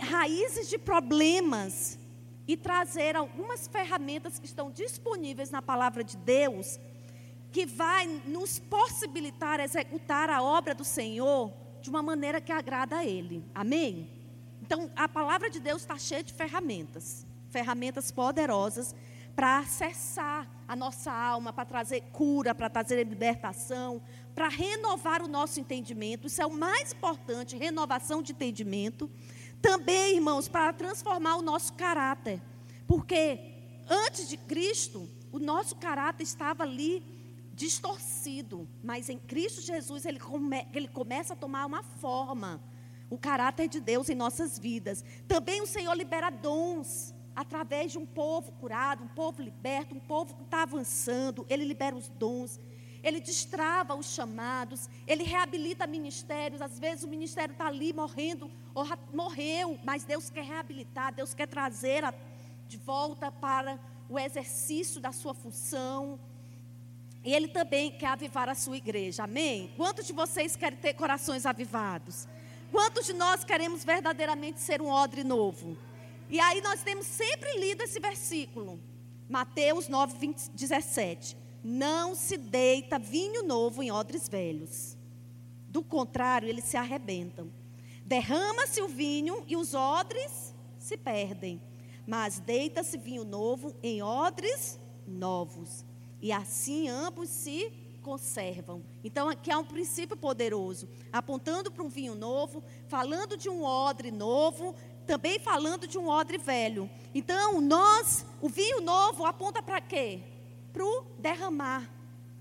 raízes de problemas e trazer algumas ferramentas que estão disponíveis na palavra de Deus, que vai nos possibilitar executar a obra do Senhor de uma maneira que agrada a Ele. Amém? Então, a palavra de Deus está cheia de ferramentas, ferramentas poderosas para acessar a nossa alma, para trazer cura, para trazer libertação, para renovar o nosso entendimento. Isso é o mais importante, renovação de entendimento. Também, irmãos, para transformar o nosso caráter. Porque antes de Cristo, o nosso caráter estava ali distorcido. Mas em Cristo Jesus, ele, come, ele começa a tomar uma forma. O caráter de Deus em nossas vidas. Também o Senhor libera dons através de um povo curado, um povo liberto, um povo que está avançando. Ele libera os dons. Ele destrava os chamados, ele reabilita ministérios. Às vezes o ministério está ali morrendo, morreu, mas Deus quer reabilitar, Deus quer trazer de volta para o exercício da sua função. E Ele também quer avivar a sua igreja, amém? Quantos de vocês querem ter corações avivados? Quantos de nós queremos verdadeiramente ser um odre novo? E aí nós temos sempre lido esse versículo, Mateus 9, 20, 17. Não se deita vinho novo em odres velhos. Do contrário, eles se arrebentam. Derrama-se o vinho e os odres se perdem. Mas deita-se vinho novo em odres novos. E assim ambos se conservam. Então, aqui há um princípio poderoso, apontando para um vinho novo, falando de um odre novo, também falando de um odre velho. Então, nós, o vinho novo aponta para quê? Para o derramar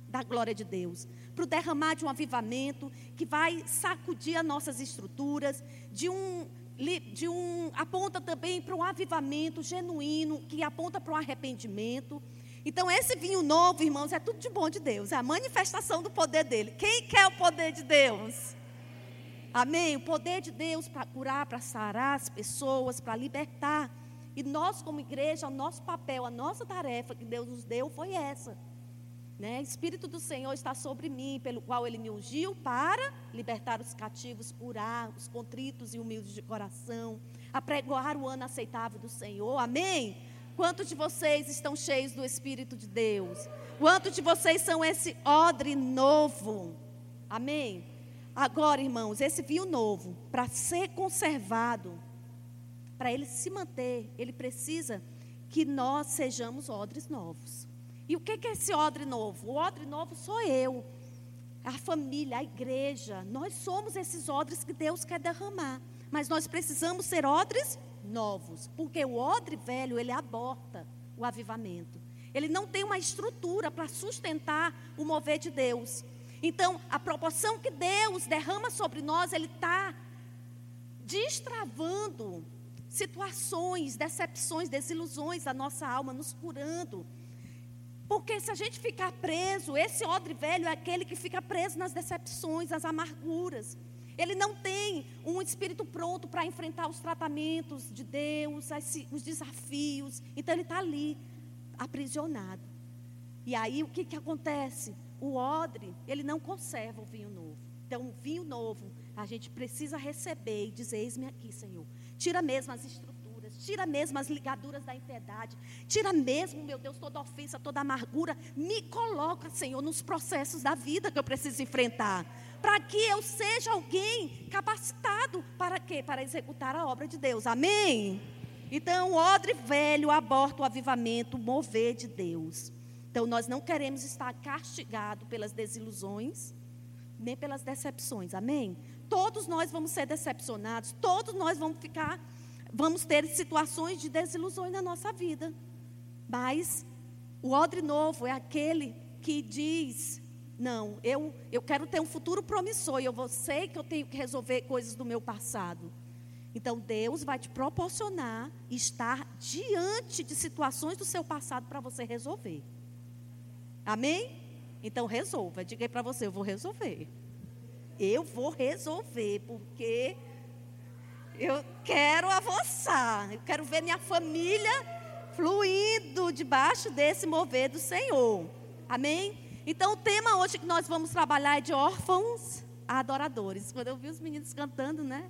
da glória de Deus, para o derramar de um avivamento que vai sacudir as nossas estruturas, de um, de um aponta também para um avivamento genuíno, que aponta para um arrependimento. Então, esse vinho novo, irmãos, é tudo de bom de Deus, é a manifestação do poder dele. Quem quer o poder de Deus? Amém? O poder de Deus para curar, para sarar as pessoas, para libertar. E nós, como igreja, o nosso papel, a nossa tarefa que Deus nos deu foi essa. Né? Espírito do Senhor está sobre mim, pelo qual Ele me ungiu para libertar os cativos, curar os contritos e humildes de coração, apregoar o ano aceitável do Senhor. Amém? Quantos de vocês estão cheios do Espírito de Deus? Quantos de vocês são esse odre novo? Amém? Agora, irmãos, esse vinho novo, para ser conservado, para ele se manter, ele precisa que nós sejamos odres novos. E o que é esse odre novo? O odre novo sou eu, a família, a igreja. Nós somos esses odres que Deus quer derramar. Mas nós precisamos ser odres novos, porque o odre velho, ele aborta o avivamento. Ele não tem uma estrutura para sustentar o mover de Deus. Então, a proporção que Deus derrama sobre nós, ele está destravando situações, decepções, desilusões da nossa alma, nos curando. Porque se a gente ficar preso, esse odre velho é aquele que fica preso nas decepções, nas amarguras. Ele não tem um espírito pronto para enfrentar os tratamentos de Deus, os desafios. Então ele está ali, aprisionado. E aí o que, que acontece? O odre, ele não conserva o vinho novo. Então, o vinho novo, a gente precisa receber e dizer: Eis-me aqui, Senhor. Tira mesmo as estruturas, tira mesmo as ligaduras da impiedade, tira mesmo, meu Deus, toda ofensa, toda amargura. Me coloca, Senhor, nos processos da vida que eu preciso enfrentar. Para que eu seja alguém capacitado para quê? Para executar a obra de Deus. Amém? Então, odre velho aborta o avivamento, o mover de Deus. Então, nós não queremos estar castigados pelas desilusões, nem pelas decepções. Amém? Todos nós vamos ser decepcionados, todos nós vamos ficar, vamos ter situações de desilusões na nossa vida. Mas o odre novo é aquele que diz: não, eu, eu quero ter um futuro promissor e eu sei que eu tenho que resolver coisas do meu passado. Então Deus vai te proporcionar estar diante de situações do seu passado para você resolver. Amém? Então resolva. Diga para você, eu vou resolver eu vou resolver, porque eu quero avançar, eu quero ver minha família fluindo debaixo desse mover do Senhor. Amém? Então, o tema hoje que nós vamos trabalhar é de órfãos a adoradores. Quando eu vi os meninos cantando, né?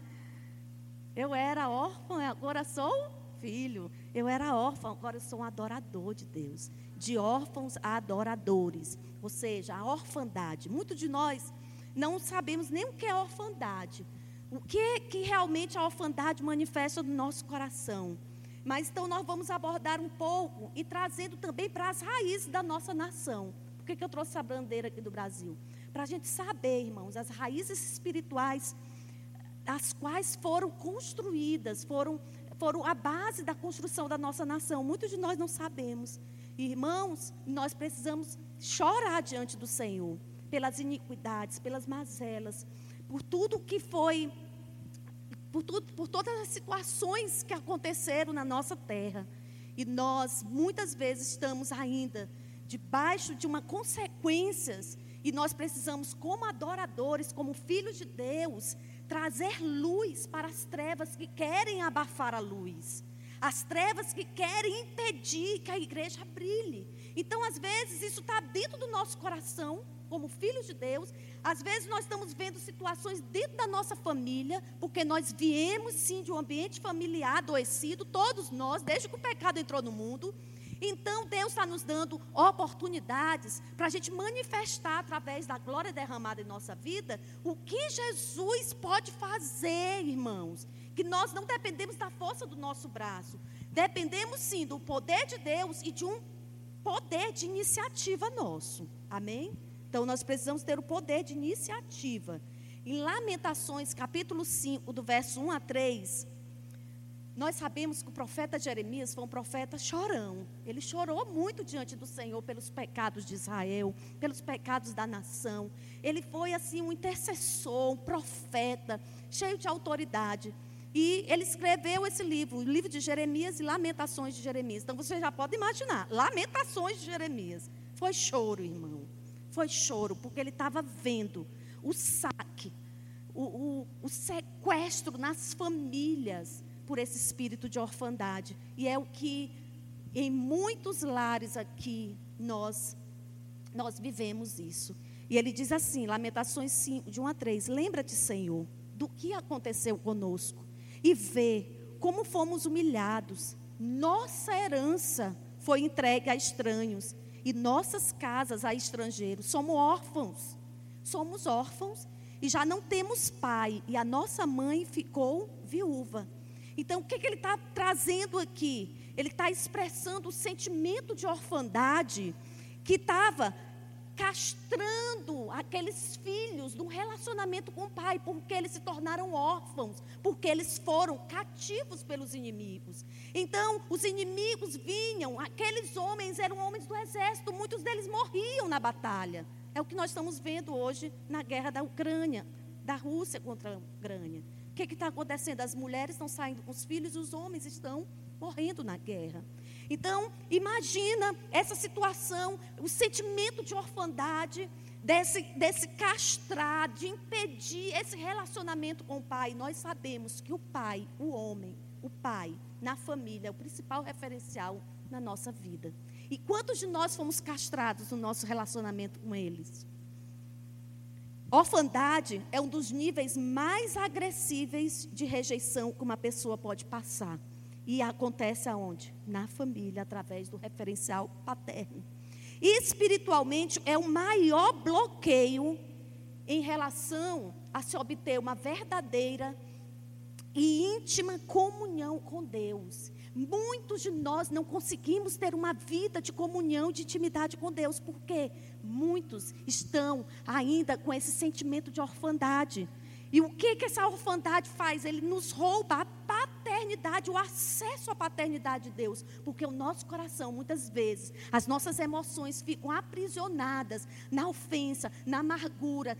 Eu era órfã, agora sou filho. Eu era órfã, agora eu sou um adorador de Deus. De órfãos a adoradores. Ou seja, a orfandade. Muitos de nós não sabemos nem o que é orfandade. O que, que realmente a orfandade manifesta no nosso coração. Mas então nós vamos abordar um pouco e trazendo também para as raízes da nossa nação. Por que, que eu trouxe essa bandeira aqui do Brasil? Para a gente saber, irmãos, as raízes espirituais, as quais foram construídas, foram, foram a base da construção da nossa nação. Muitos de nós não sabemos. Irmãos, nós precisamos chorar diante do Senhor pelas iniquidades, pelas mazelas, por tudo que foi, por, tudo, por todas as situações que aconteceram na nossa terra. E nós, muitas vezes, estamos ainda debaixo de uma consequências, e nós precisamos, como adoradores, como filhos de Deus, trazer luz para as trevas que querem abafar a luz. As trevas que querem impedir que a igreja brilhe. Então, às vezes, isso está dentro do nosso coração, como filhos de Deus. Às vezes, nós estamos vendo situações dentro da nossa família, porque nós viemos, sim, de um ambiente familiar adoecido, todos nós, desde que o pecado entrou no mundo. Então, Deus está nos dando oportunidades para a gente manifestar, através da glória derramada em nossa vida, o que Jesus pode fazer, irmãos que nós não dependemos da força do nosso braço. Dependemos sim do poder de Deus e de um poder de iniciativa nosso. Amém? Então nós precisamos ter o poder de iniciativa. Em Lamentações, capítulo 5, do verso 1 a 3, nós sabemos que o profeta Jeremias foi um profeta chorão. Ele chorou muito diante do Senhor pelos pecados de Israel, pelos pecados da nação. Ele foi assim um intercessor, um profeta, cheio de autoridade. E ele escreveu esse livro, o livro de Jeremias e Lamentações de Jeremias. Então você já pode imaginar, Lamentações de Jeremias. Foi choro, irmão. Foi choro, porque ele estava vendo o saque, o, o, o sequestro nas famílias por esse espírito de orfandade. E é o que em muitos lares aqui nós, nós vivemos isso. E ele diz assim, Lamentações 5, de 1 a 3, lembra-te, Senhor, do que aconteceu conosco e vê como fomos humilhados. Nossa herança foi entregue a estranhos e nossas casas a estrangeiros. Somos órfãos. Somos órfãos e já não temos pai. E a nossa mãe ficou viúva. Então, o que, que ele está trazendo aqui? Ele está expressando o sentimento de orfandade que estava castrando aqueles filhos do relacionamento com o pai, porque eles se tornaram órfãos, porque eles foram cativos pelos inimigos. Então, os inimigos vinham, aqueles homens eram homens do exército, muitos deles morriam na batalha. É o que nós estamos vendo hoje na guerra da Ucrânia, da Rússia contra a Ucrânia. O que está acontecendo? As mulheres estão saindo com os filhos, os homens estão morrendo na guerra. Então, imagina essa situação, o sentimento de orfandade, desse, desse castrar, de impedir esse relacionamento com o pai. Nós sabemos que o pai, o homem, o pai, na família, é o principal referencial na nossa vida. E quantos de nós fomos castrados no nosso relacionamento com eles? Orfandade é um dos níveis mais agressíveis de rejeição que uma pessoa pode passar. E acontece aonde? Na família, através do referencial paterno. E espiritualmente é o maior bloqueio em relação a se obter uma verdadeira e íntima comunhão com Deus. Muitos de nós não conseguimos ter uma vida de comunhão, de intimidade com Deus, porque muitos estão ainda com esse sentimento de orfandade. E o que, que essa orfandade faz? Ele nos rouba a paternidade, o acesso à paternidade de Deus. Porque o nosso coração, muitas vezes, as nossas emoções ficam aprisionadas na ofensa, na amargura,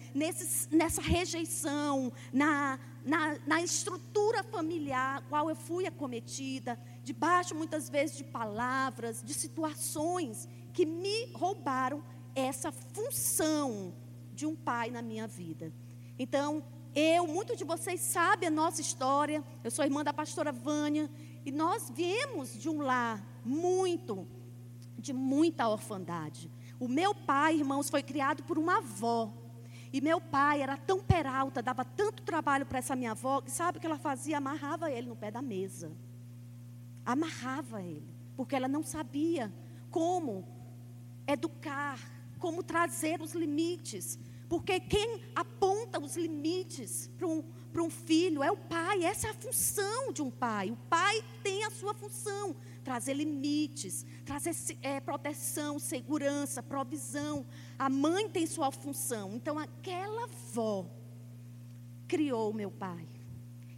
nessa rejeição, na, na, na estrutura familiar qual eu fui acometida, debaixo muitas vezes de palavras, de situações que me roubaram essa função de um pai na minha vida. Então, eu, muitos de vocês sabem a nossa história. Eu sou irmã da pastora Vânia. E nós viemos de um lar muito, de muita orfandade. O meu pai, irmãos, foi criado por uma avó. E meu pai era tão peralta, dava tanto trabalho para essa minha avó, que sabe o que ela fazia? Amarrava ele no pé da mesa. Amarrava ele, porque ela não sabia como educar, como trazer os limites. Porque quem aponta os limites para um, para um filho é o pai, essa é a função de um pai. O pai tem a sua função, trazer limites, trazer é, proteção, segurança, provisão. A mãe tem sua função. Então, aquela avó criou meu pai.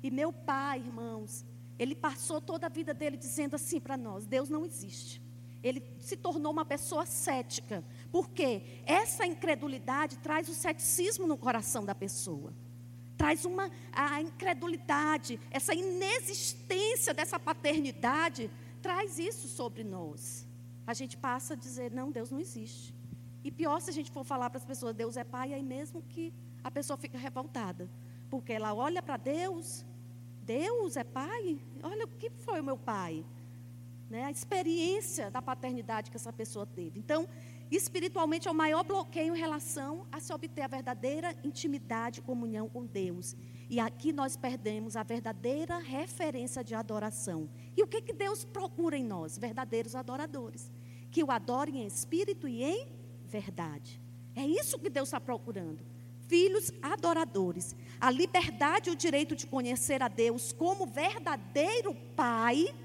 E meu pai, irmãos, ele passou toda a vida dele dizendo assim para nós: Deus não existe. Ele se tornou uma pessoa cética. Porque essa incredulidade traz o ceticismo no coração da pessoa. Traz uma a incredulidade, essa inexistência dessa paternidade, traz isso sobre nós. A gente passa a dizer, não, Deus não existe. E pior se a gente for falar para as pessoas, Deus é pai, aí mesmo que a pessoa fica revoltada. Porque ela olha para Deus, Deus é pai? Olha o que foi o meu pai né, a experiência da paternidade que essa pessoa teve. Então, espiritualmente é o maior bloqueio em relação a se obter a verdadeira intimidade e comunhão com Deus. E aqui nós perdemos a verdadeira referência de adoração. E o que, que Deus procura em nós? Verdadeiros adoradores. Que o adorem em espírito e em verdade. É isso que Deus está procurando. Filhos adoradores. A liberdade e o direito de conhecer a Deus como verdadeiro Pai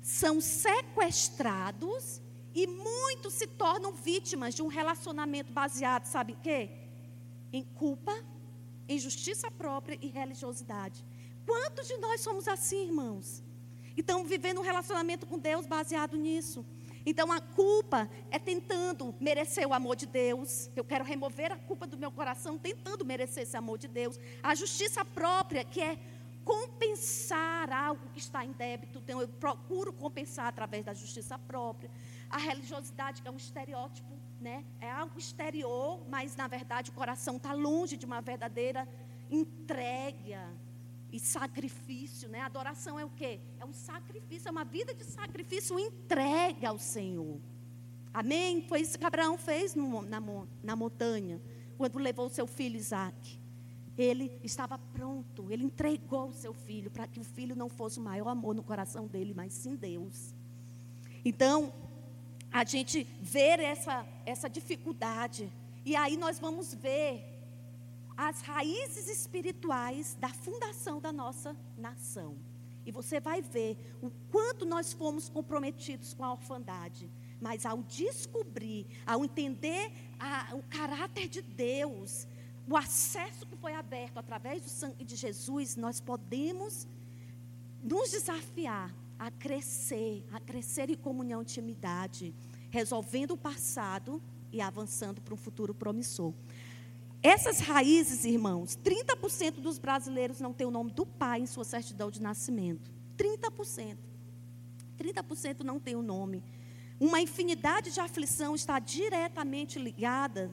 são sequestrados e muitos se tornam vítimas de um relacionamento baseado, sabe em quê? Em culpa, em justiça própria e religiosidade. Quantos de nós somos assim, irmãos? Então, vivendo um relacionamento com Deus baseado nisso. Então, a culpa é tentando merecer o amor de Deus. Eu quero remover a culpa do meu coração, tentando merecer esse amor de Deus. A justiça própria, que é compensar algo que está em débito, então eu procuro compensar através da justiça própria. A religiosidade, que é um estereótipo, né? é algo exterior, mas na verdade o coração está longe de uma verdadeira entrega e sacrifício. Né? Adoração é o quê? É um sacrifício, é uma vida de sacrifício entrega ao Senhor. Amém? Foi isso que Abraão fez no, na, na montanha, quando levou seu filho Isaac ele estava pronto, ele entregou o seu filho para que o filho não fosse o maior amor no coração dele, mas sim Deus. Então, a gente vê essa, essa dificuldade, e aí nós vamos ver as raízes espirituais da fundação da nossa nação. E você vai ver o quanto nós fomos comprometidos com a orfandade. Mas ao descobrir, ao entender a, o caráter de Deus, o acesso que foi aberto através do sangue de Jesus, nós podemos nos desafiar a crescer, a crescer em comunhão e intimidade, resolvendo o passado e avançando para um futuro promissor. Essas raízes, irmãos, 30% dos brasileiros não tem o nome do pai em sua certidão de nascimento. 30%. 30% não tem o nome. Uma infinidade de aflição está diretamente ligada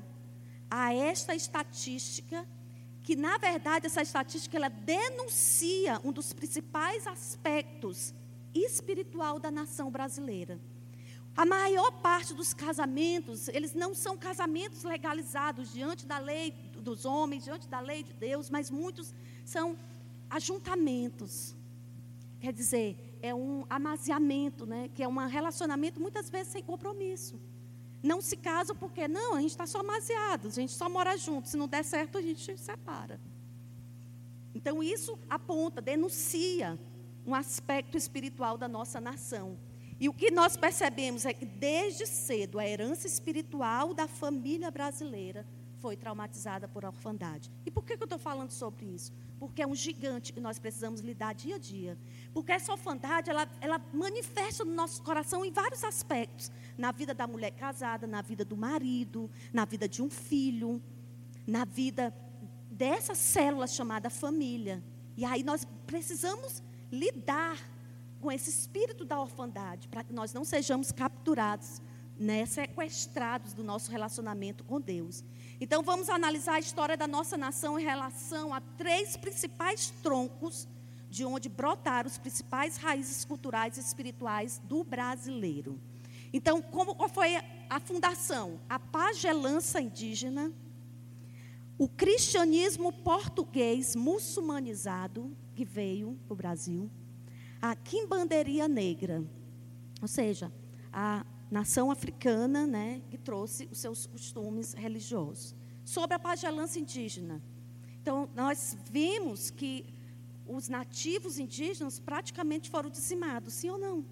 a esta estatística, que na verdade essa estatística ela denuncia um dos principais aspectos espiritual da nação brasileira. A maior parte dos casamentos, eles não são casamentos legalizados diante da lei dos homens, diante da lei de Deus, mas muitos são ajuntamentos. Quer dizer, é um amaziamento, né? que é um relacionamento muitas vezes sem compromisso não se casam porque, não, a gente está só amaziado, a gente só mora junto, se não der certo a gente se separa. Então isso aponta, denuncia um aspecto espiritual da nossa nação. E o que nós percebemos é que desde cedo a herança espiritual da família brasileira foi traumatizada por orfandade. E por que, eu estou falando sobre isso? Porque é um gigante que nós precisamos lidar dia a dia. Porque essa orfandade, ela, ela manifesta no nosso coração em vários aspectos. Na vida da mulher casada, na vida do marido, na vida de um filho, na vida dessa célula chamada família. E aí nós precisamos lidar com esse espírito da orfandade, para que nós não sejamos capturados, né, sequestrados do nosso relacionamento com Deus. Então vamos analisar a história da nossa nação em relação a três principais troncos de onde brotaram os principais raízes culturais e espirituais do brasileiro. Então, como qual foi a fundação? A pagelança indígena, o cristianismo português muçulmanizado que veio para o Brasil, a quimbanderia negra, ou seja, a nação africana, né, que trouxe os seus costumes religiosos. Sobre a pagelança indígena. Então, nós vimos que os nativos indígenas praticamente foram dizimados, sim ou não?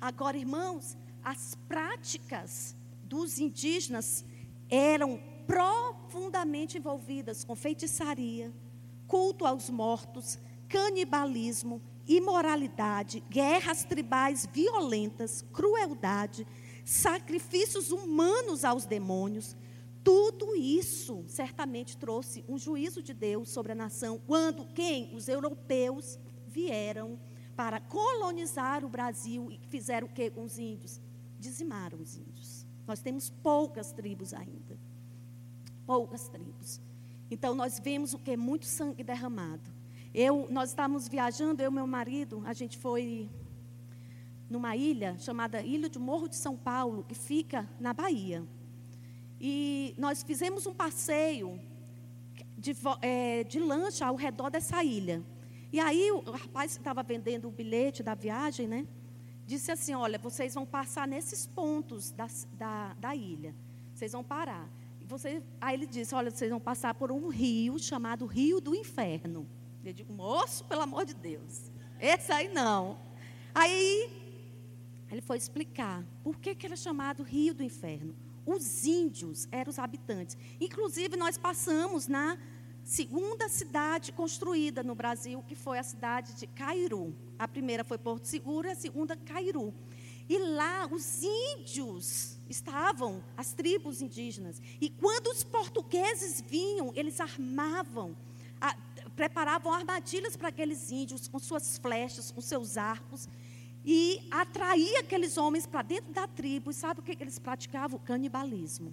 Agora, irmãos, as práticas dos indígenas eram profundamente envolvidas com feitiçaria, culto aos mortos, canibalismo, imoralidade, guerras tribais violentas, crueldade, sacrifícios humanos aos demônios. Tudo isso certamente trouxe um juízo de Deus sobre a nação quando quem? Os europeus vieram para colonizar o Brasil e fizeram o que com os índios? Dizimaram os índios. Nós temos poucas tribos ainda. Poucas tribos. Então nós vemos o que? Muito sangue derramado. Eu, nós estávamos viajando, eu e meu marido, a gente foi numa ilha chamada Ilha de Morro de São Paulo, que fica na Bahia. E nós fizemos um passeio de, é, de lancha ao redor dessa ilha. E aí o rapaz que estava vendendo o bilhete da viagem, né? Disse assim, olha, vocês vão passar nesses pontos da, da, da ilha. Vocês vão parar. E você, aí ele disse, olha, vocês vão passar por um rio chamado Rio do Inferno. Eu digo, moço, pelo amor de Deus. Esse aí não. Aí ele foi explicar por que, que era chamado Rio do Inferno. Os índios eram os habitantes. Inclusive, nós passamos na segunda cidade construída no Brasil, que foi a cidade de Cairu. A primeira foi Porto Seguro, a segunda Cairu. E lá os índios estavam, as tribos indígenas. E quando os portugueses vinham, eles armavam, a, preparavam armadilhas para aqueles índios com suas flechas, com seus arcos. E atraía aqueles homens para dentro da tribo. E sabe o que, eles praticavam? O canibalismo.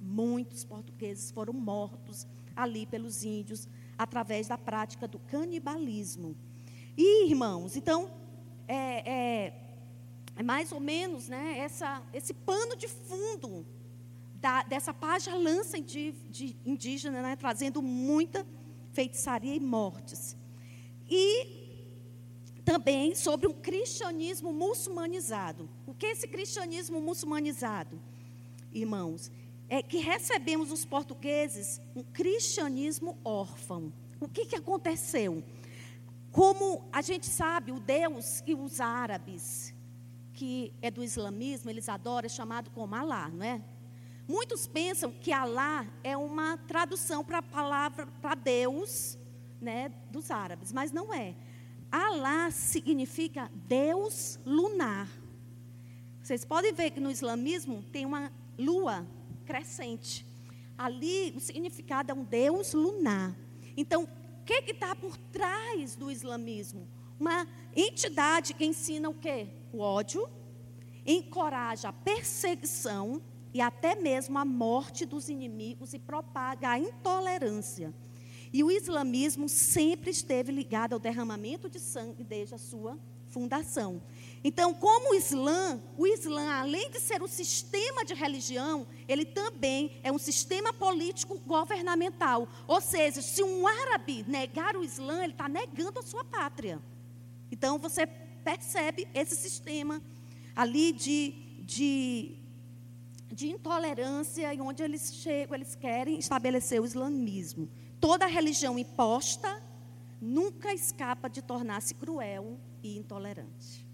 Muitos portugueses foram mortos ali pelos índios, através da prática do canibalismo. E, irmãos, então, é, é mais ou menos né, essa, esse pano de fundo da, dessa página lança de, de indígena, né, trazendo muita feitiçaria e mortes. E também sobre um cristianismo muçulmanizado. O que é esse cristianismo muçulmanizado? Irmãos, é que recebemos os portugueses um cristianismo órfão. O que, que aconteceu? Como a gente sabe, o Deus que os árabes, que é do islamismo, eles adoram, é chamado como Alá, não é? Muitos pensam que Alá é uma tradução para a palavra, para Deus, né, dos árabes, mas não é. Alá significa Deus lunar. Vocês podem ver que no islamismo tem uma lua crescente. Ali o significado é um Deus lunar. Então, o que está por trás do islamismo? Uma entidade que ensina o quê? O ódio, encoraja a perseguição e até mesmo a morte dos inimigos e propaga a intolerância. E o islamismo sempre esteve ligado ao derramamento de sangue desde a sua fundação. Então, como o Islã, o Islã, além de ser um sistema de religião, ele também é um sistema político governamental. Ou seja, se um árabe negar o Islã, ele está negando a sua pátria. Então, você percebe esse sistema ali de, de, de intolerância, e onde eles chegam, eles querem estabelecer o islamismo. Toda religião imposta nunca escapa de tornar-se cruel e intolerante.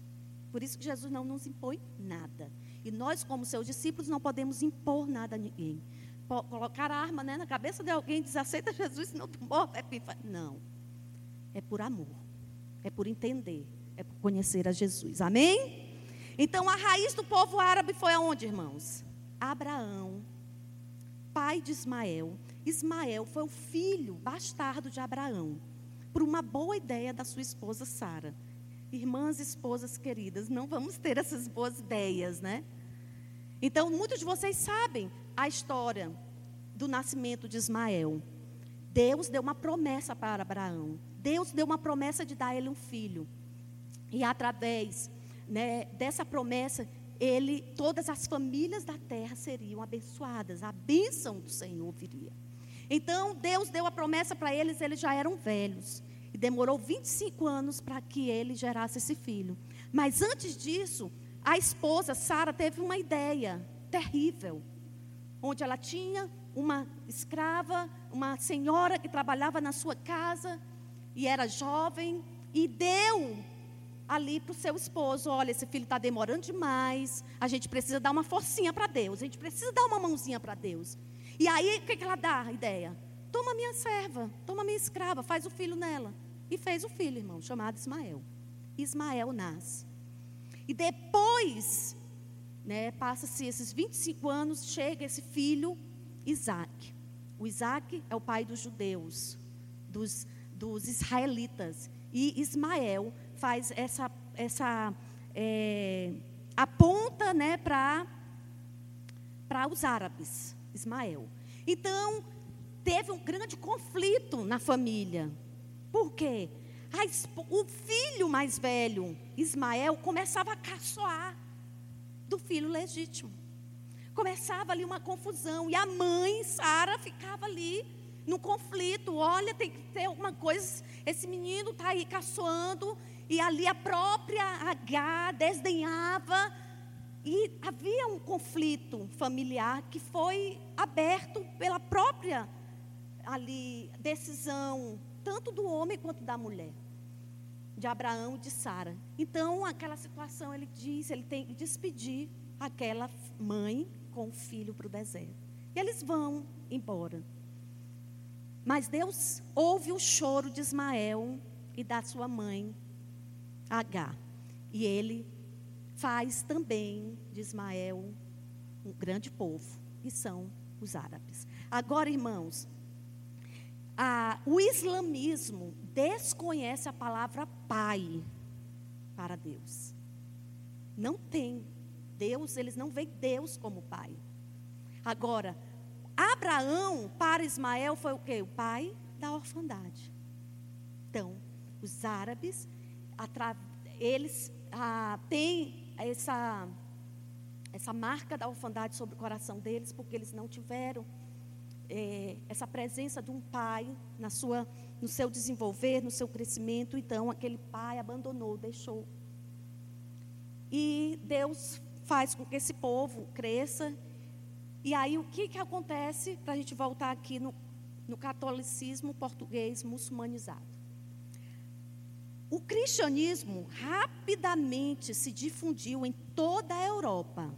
Por isso que Jesus não nos impõe nada. E nós, como seus discípulos, não podemos impor nada a ninguém. Colocar a arma né, na cabeça de alguém e dizer, aceita Jesus, senão tu morre. Não. É por amor. É por entender. É conhecer a Jesus. Amém? Então, a raiz do povo árabe foi aonde, irmãos? Abraão, pai de Ismael. Ismael foi o filho bastardo de Abraão, por uma boa ideia da sua esposa Sara. Irmãs e esposas queridas, não vamos ter essas boas ideias, né? Então, muitos de vocês sabem a história do nascimento de Ismael. Deus deu uma promessa para Abraão. Deus deu uma promessa de dar ele um filho. E através né, dessa promessa, ele, todas as famílias da terra seriam abençoadas. A bênção do Senhor viria. Então, Deus deu a promessa para eles, eles já eram velhos. E demorou 25 anos para que ele gerasse esse filho. Mas antes disso, a esposa, Sara, teve uma ideia terrível. Onde ela tinha uma escrava, uma senhora que trabalhava na sua casa e era jovem, e deu ali para o seu esposo: olha, esse filho está demorando demais, a gente precisa dar uma forcinha para Deus, a gente precisa dar uma mãozinha para Deus. E aí, o que, que ela dá a ideia? Toma minha serva, toma minha escrava, faz o filho nela. E fez o filho, irmão, chamado Ismael. Ismael nasce. E depois, né, passa-se esses 25 anos, chega esse filho, Isaac. O Isaac é o pai dos judeus, dos, dos israelitas. E Ismael faz essa, essa é, aponta né, para os árabes. Ismael. Então, teve um grande conflito na família. Por quê? o filho mais velho, Ismael, começava a caçoar do filho legítimo. Começava ali uma confusão. E a mãe, Sara, ficava ali no conflito. Olha, tem que ter alguma coisa. Esse menino está aí caçoando. E ali a própria H desdenhava e havia um conflito familiar que foi aberto pela própria ali decisão, tanto do homem quanto da mulher, de Abraão e de Sara. Então, aquela situação, ele diz, ele tem que despedir aquela mãe com o filho para o deserto. E eles vão embora. Mas Deus ouve o choro de Ismael e da sua mãe, H. E ele faz também de Ismael um grande povo, que são os árabes. Agora, irmãos, a, o islamismo desconhece a palavra pai para Deus. Não tem. Deus, eles não veem Deus como pai. Agora, Abraão para Ismael foi o quê? O pai da orfandade. Então, os árabes, eles ah, têm essa, essa marca da orfandade sobre o coração deles, porque eles não tiveram é, essa presença de um pai na sua, no seu desenvolver, no seu crescimento. Então, aquele pai abandonou, deixou. E Deus faz com que esse povo cresça. E aí, o que, que acontece, para a gente voltar aqui no, no catolicismo português muçulmanizado? O cristianismo rapidamente se difundiu em toda a Europa,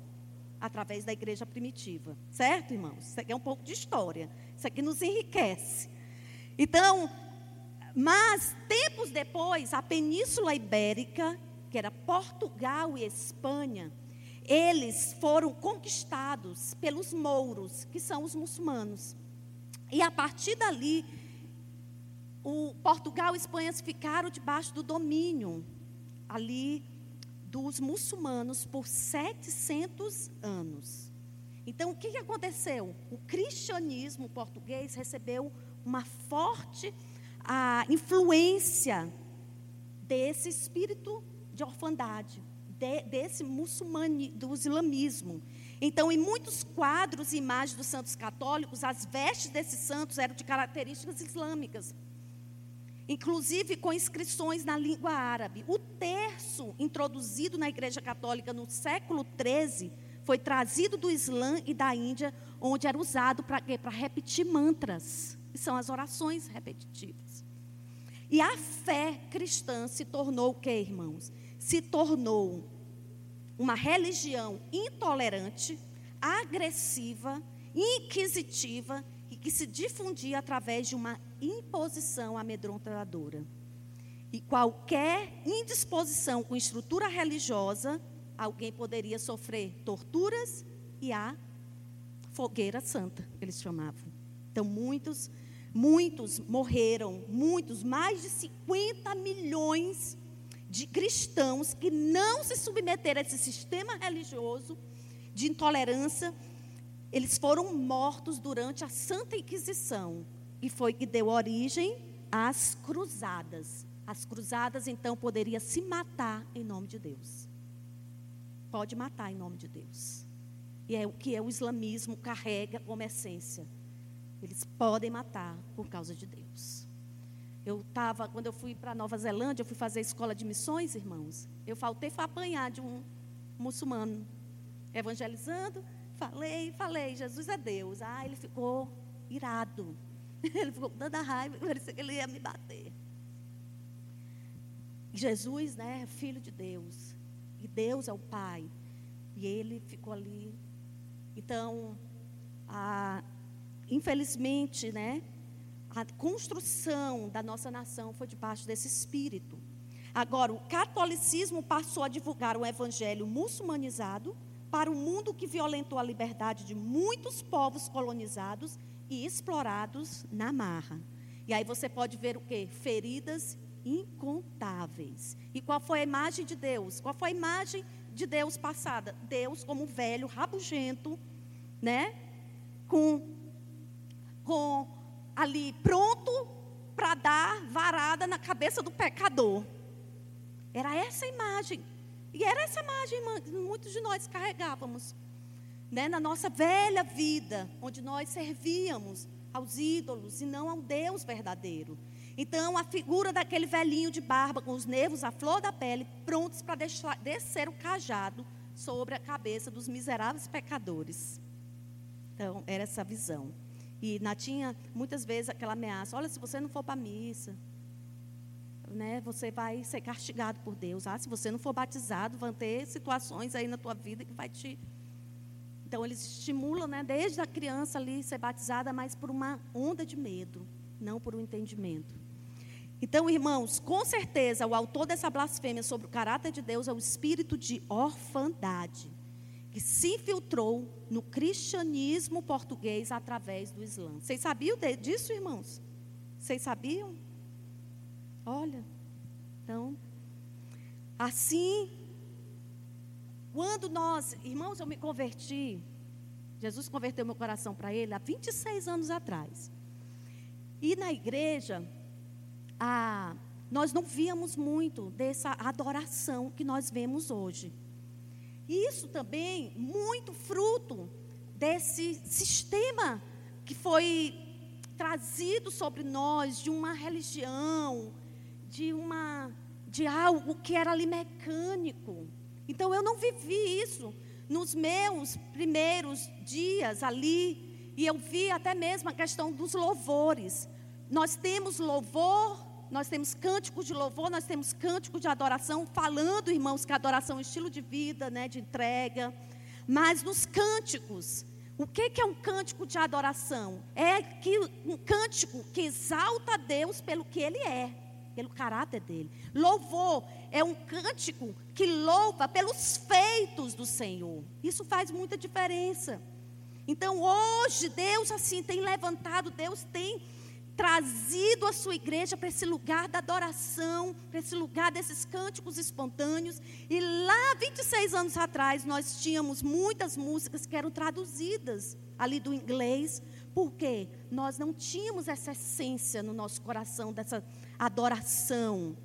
através da igreja primitiva. Certo, irmãos? Isso aqui é um pouco de história. Isso aqui nos enriquece. Então, mas tempos depois, a Península Ibérica, que era Portugal e Espanha, eles foram conquistados pelos mouros, que são os muçulmanos. E a partir dali, o Portugal e Espanha ficaram debaixo do domínio ali dos muçulmanos por 700 anos. Então, o que, aconteceu? O cristianismo português recebeu uma forte a, influência desse espírito de orfandade, de, desse muçulmane, do islamismo. Então, em muitos quadros e imagens dos santos católicos, as vestes desses santos eram de características islâmicas inclusive com inscrições na língua árabe. O terço introduzido na Igreja Católica no século XIII foi trazido do Islã e da Índia, onde era usado para repetir mantras, que são as orações repetitivas. E a fé cristã se tornou o que, irmãos? Se tornou uma religião intolerante, agressiva, inquisitiva e que se difundia através de uma imposição amedrontadora. E qualquer indisposição com estrutura religiosa, alguém poderia sofrer torturas e a fogueira santa, eles chamavam. Então, muitos, muitos morreram, muitos, mais de 50 milhões de cristãos que não se submeteram a esse sistema religioso de intolerância, eles foram mortos durante a Santa Inquisição, e foi que deu origem às cruzadas. As cruzadas, então, poderia se matar em nome de Deus. Pode matar em nome de Deus. E é o que é o islamismo carrega como essência. Eles podem matar por causa de Deus. Eu estava, quando eu fui para Nova Zelândia, eu fui fazer escola de missões, irmãos. Eu faltei para apanhar de um muçulmano evangelizando. Falei, falei, Jesus é Deus. Ah, ele ficou irado. Ele ficou com tanta raiva, parecia que ele ia me bater. Jesus, né, é filho de Deus. E Deus é o Pai. E ele ficou ali. Então, a, infelizmente, né, a construção da nossa nação foi debaixo desse espírito. Agora, o catolicismo passou a divulgar o evangelho muçulmanizado para o mundo que violentou a liberdade de muitos povos colonizados e explorados na marra. E aí você pode ver o que? Feridas incontáveis. E qual foi a imagem de Deus? Qual foi a imagem de Deus passada? Deus como velho, rabugento, né? Com, com ali pronto para dar varada na cabeça do pecador. Era essa imagem. E era essa imagem que muitos de nós carregávamos. Né? Na nossa velha vida, onde nós servíamos aos ídolos e não ao Deus verdadeiro. Então, a figura daquele velhinho de barba, com os nervos à flor da pele, prontos para descer o cajado sobre a cabeça dos miseráveis pecadores. Então, era essa visão. E na tinha muitas vezes aquela ameaça: olha, se você não for para a missa, né, você vai ser castigado por Deus. Ah, se você não for batizado, vão ter situações aí na tua vida que vai te. Então, eles estimulam, né, desde a criança ali ser batizada, mas por uma onda de medo, não por um entendimento. Então, irmãos, com certeza o autor dessa blasfêmia sobre o caráter de Deus é o espírito de orfandade, que se infiltrou no cristianismo português através do Islã. Vocês sabiam disso, irmãos? Vocês sabiam? Olha, então, assim, quando nós, irmãos, eu me converti, Jesus converteu meu coração para Ele há 26 anos atrás. E na igreja, ah, nós não víamos muito dessa adoração que nós vemos hoje. E isso também muito fruto desse sistema que foi trazido sobre nós de uma religião, de uma de algo que era ali mecânico. Então eu não vivi isso nos meus primeiros dias ali, e eu vi até mesmo a questão dos louvores. Nós temos louvor nós temos cânticos de louvor, nós temos cânticos de adoração, falando, irmãos, que adoração é um estilo de vida, né, de entrega. Mas nos cânticos, o que, que é um cântico de adoração? É que, um cântico que exalta a Deus pelo que Ele é, pelo caráter dele. Louvor é um cântico que louva pelos feitos do Senhor. Isso faz muita diferença. Então, hoje, Deus assim tem levantado, Deus tem trazido a sua igreja para esse lugar da adoração, para esse lugar desses cânticos espontâneos. E lá, 26 anos atrás, nós tínhamos muitas músicas que eram traduzidas ali do inglês, porque nós não tínhamos essa essência no nosso coração dessa adoração.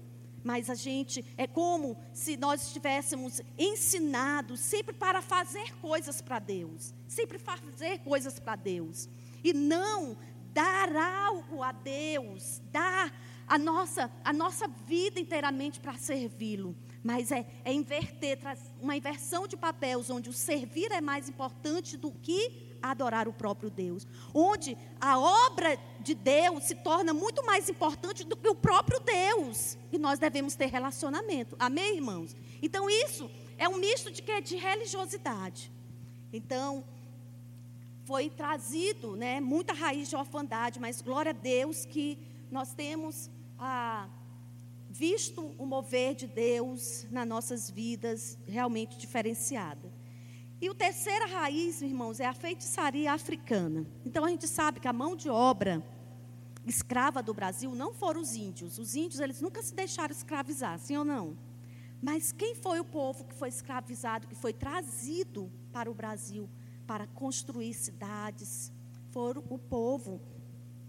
Mas a gente é como se nós estivéssemos ensinados sempre para fazer coisas para Deus, sempre fazer coisas para Deus e não dar algo a Deus, dar a nossa, a nossa vida inteiramente para servi-lo. Mas é, é inverter, uma inversão de papéis, onde o servir é mais importante do que adorar o próprio Deus. Onde a obra de Deus se torna muito mais importante do que o próprio Deus. E nós devemos ter relacionamento. Amém, irmãos? Então, isso é um misto de que? De religiosidade. Então, foi trazido, né, muita raiz de orfandade, mas glória a Deus que nós temos ah, visto o mover de Deus nas nossas vidas realmente diferenciada. E o terceira raiz, irmãos, é a feitiçaria africana. Então a gente sabe que a mão de obra escrava do Brasil não foram os índios. Os índios eles nunca se deixaram escravizar, sim ou não? Mas quem foi o povo que foi escravizado, que foi trazido para o Brasil? para construir cidades foram o povo,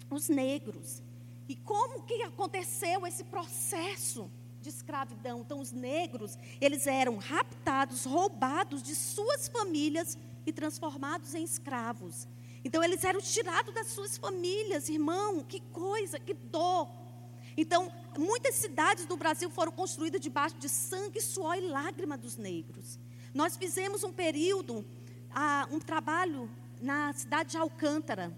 os negros. E como que aconteceu esse processo de escravidão? Então, os negros, eles eram raptados, roubados de suas famílias e transformados em escravos. Então eles eram tirados das suas famílias, irmão, que coisa, que dor. Então, muitas cidades do Brasil foram construídas debaixo de sangue, suor e lágrima dos negros. Nós fizemos um período, ah, um trabalho na cidade de Alcântara,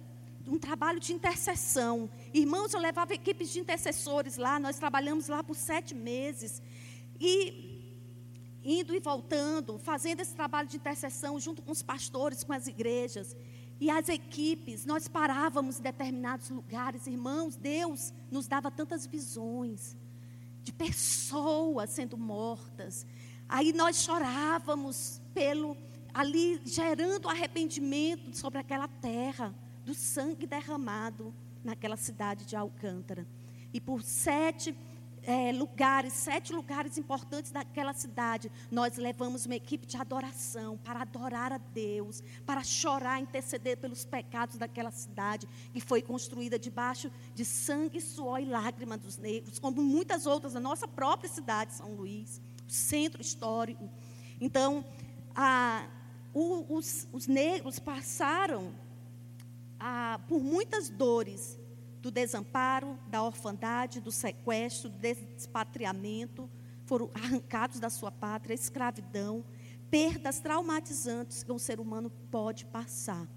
um trabalho de intercessão. Irmãos, eu levava equipes de intercessores lá, nós trabalhamos lá por sete meses. E indo e voltando, fazendo esse trabalho de intercessão junto com os pastores, com as igrejas. E as equipes, nós parávamos em determinados lugares, irmãos, Deus nos dava tantas visões de pessoas sendo mortas. Aí nós chorávamos pelo ali gerando arrependimento sobre aquela terra, do sangue derramado naquela cidade de Alcântara. E por sete é, lugares, sete lugares importantes daquela cidade, nós levamos uma equipe de adoração para adorar a Deus, para chorar, interceder pelos pecados daquela cidade que foi construída debaixo de sangue, suor e lágrima dos negros, como muitas outras da nossa própria cidade, São Luís, o centro histórico. Então, a, o, os, os negros passaram por muitas dores do desamparo, da orfandade, do sequestro, do despatriamento, foram arrancados da sua pátria, escravidão, perdas traumatizantes que um ser humano pode passar.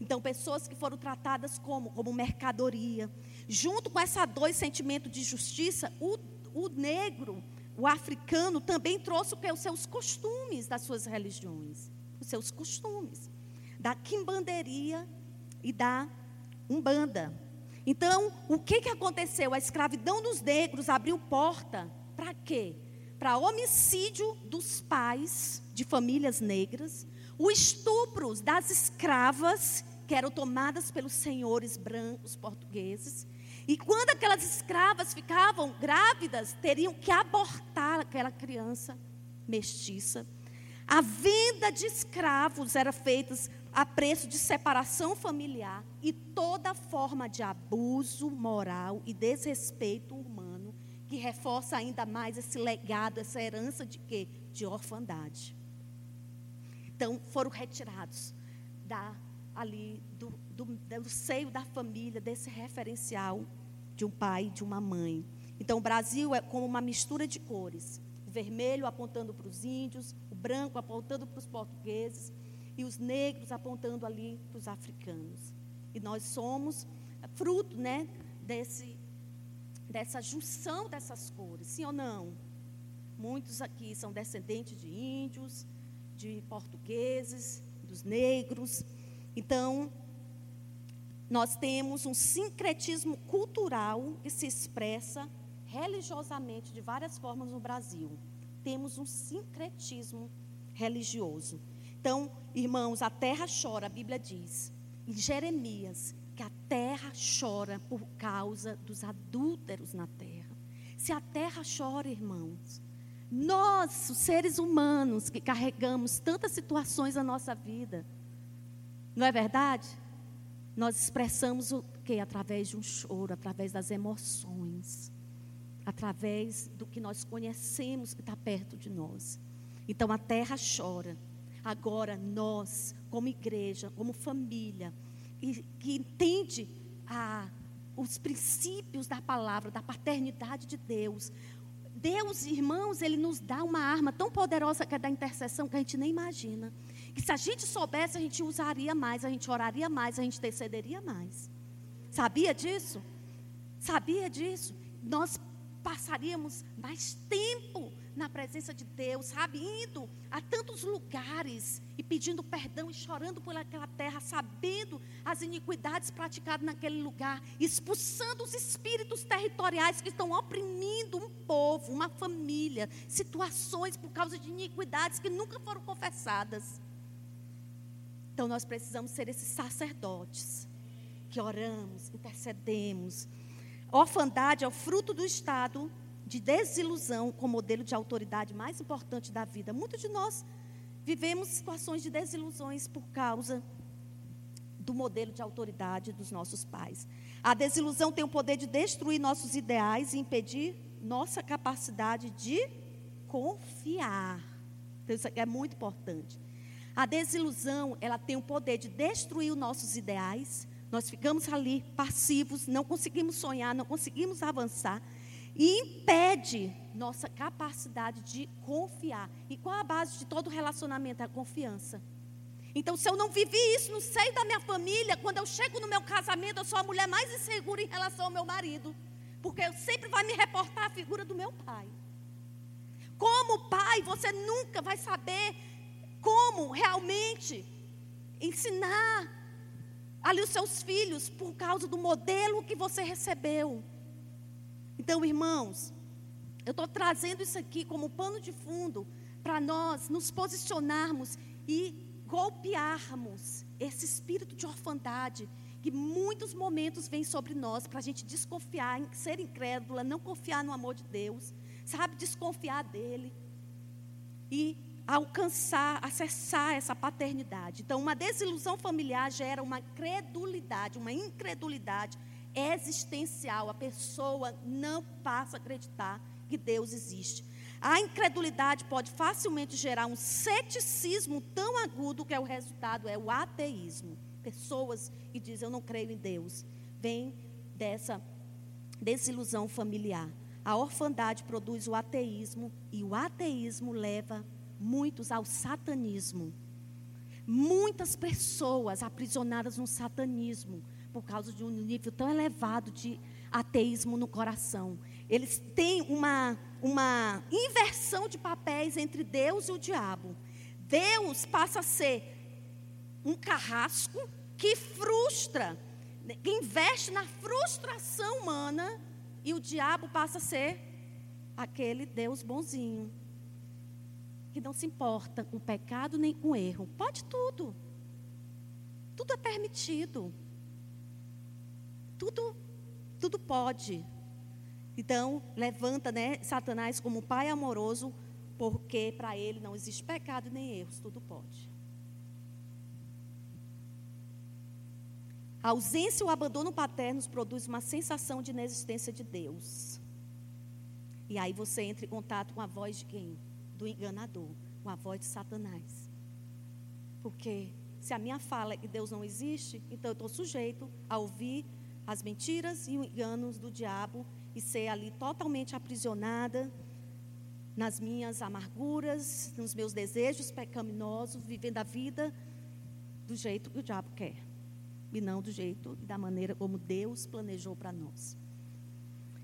Então, pessoas que foram tratadas como, como mercadoria. Junto com essa dor e sentimento de justiça, o, o negro, o africano, também trouxe os seus costumes das suas religiões. Os seus costumes. Da quimbanderia e da umbanda. Então, o que, que aconteceu? A escravidão dos negros abriu porta para quê? Para homicídio dos pais de famílias negras, o estupro das escravas que eram tomadas pelos senhores brancos portugueses. E quando aquelas escravas ficavam grávidas, teriam que abortar aquela criança mestiça. A venda de escravos era feita a preço de separação familiar e toda forma de abuso moral e desrespeito humano que reforça ainda mais esse legado, essa herança de quê? De orfandade. Então, foram retirados da, ali do, do, do seio da família, desse referencial de um pai e de uma mãe. Então, o Brasil é como uma mistura de cores. O vermelho apontando para os índios, o branco apontando para os portugueses, e os negros apontando ali para os africanos. E nós somos fruto, né, desse dessa junção dessas cores, sim ou não? Muitos aqui são descendentes de índios, de portugueses, dos negros. Então, nós temos um sincretismo cultural que se expressa religiosamente de várias formas no Brasil. Temos um sincretismo religioso. Então, irmãos, a terra chora, a Bíblia diz, em Jeremias, que a terra chora por causa dos adúlteros na terra. Se a terra chora, irmãos, nós, os seres humanos que carregamos tantas situações na nossa vida, não é verdade? Nós expressamos o que? Através de um choro, através das emoções, através do que nós conhecemos que está perto de nós. Então a terra chora. Agora, nós, como igreja, como família, e, que entende a, os princípios da palavra, da paternidade de Deus. Deus, irmãos, Ele nos dá uma arma tão poderosa que é da intercessão que a gente nem imagina. Que se a gente soubesse, a gente usaria mais, a gente oraria mais, a gente intercederia mais. Sabia disso? Sabia disso? Nós passaríamos mais tempo na presença de Deus, sabe? Indo a tantos lugares e pedindo perdão e chorando por aquela terra, sabendo as iniquidades praticadas naquele lugar, expulsando os espíritos territoriais que estão oprimindo um povo, uma família, situações por causa de iniquidades que nunca foram confessadas. Então nós precisamos ser esses sacerdotes que oramos, intercedemos. Orfandade é o fruto do Estado de desilusão com o modelo de autoridade mais importante da vida. Muitos de nós vivemos situações de desilusões por causa do modelo de autoridade dos nossos pais. A desilusão tem o poder de destruir nossos ideais e impedir nossa capacidade de confiar. Então, isso é muito importante. A desilusão, ela tem o poder de destruir os nossos ideais. Nós ficamos ali passivos, não conseguimos sonhar, não conseguimos avançar e impede nossa capacidade de confiar. E qual a base de todo relacionamento? É a confiança. Então, se eu não vivi isso no seio da minha família, quando eu chego no meu casamento, eu sou a mulher mais insegura em relação ao meu marido. Porque eu sempre vai me reportar a figura do meu pai. Como pai, você nunca vai saber como realmente ensinar ali os seus filhos por causa do modelo que você recebeu. Então, irmãos, eu estou trazendo isso aqui como pano de fundo para nós nos posicionarmos e golpearmos esse espírito de orfandade que muitos momentos vem sobre nós para a gente desconfiar, ser incrédula, não confiar no amor de Deus, sabe, desconfiar dele e alcançar, acessar essa paternidade. Então, uma desilusão familiar gera uma credulidade, uma incredulidade existencial. A pessoa não passa a acreditar que Deus existe. A incredulidade pode facilmente gerar um ceticismo tão agudo que é o resultado é o ateísmo. Pessoas que dizem eu não creio em Deus, vem dessa desilusão familiar. A orfandade produz o ateísmo e o ateísmo leva muitos ao satanismo. Muitas pessoas aprisionadas no satanismo por causa de um nível tão elevado de ateísmo no coração. Eles têm uma, uma inversão de papéis entre Deus e o diabo. Deus passa a ser um carrasco que frustra, que investe na frustração humana, e o diabo passa a ser aquele Deus bonzinho, que não se importa com pecado nem com erro. Pode tudo. Tudo é permitido. Tudo, tudo pode. Então, levanta né, Satanás como pai amoroso, porque para ele não existe pecado nem erros, tudo pode. A ausência ou abandono paternos produz uma sensação de inexistência de Deus. E aí você entra em contato com a voz de quem? Do enganador, com a voz de Satanás. Porque se a minha fala é que Deus não existe, então eu estou sujeito a ouvir as mentiras e os enganos do diabo e ser ali totalmente aprisionada nas minhas amarguras, nos meus desejos pecaminosos, vivendo a vida do jeito que o diabo quer e não do jeito e da maneira como Deus planejou para nós.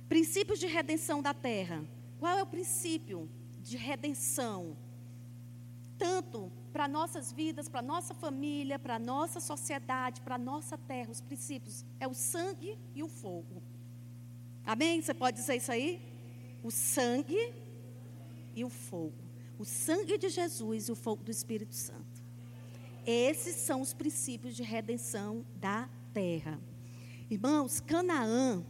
Princípios de redenção da terra. Qual é o princípio de redenção? Tanto para nossas vidas, para nossa família, para nossa sociedade, para nossa terra, os princípios é o sangue e o fogo. Amém? Você pode dizer isso aí? O sangue e o fogo. O sangue de Jesus e o fogo do Espírito Santo. Esses são os princípios de redenção da terra. Irmãos, Canaã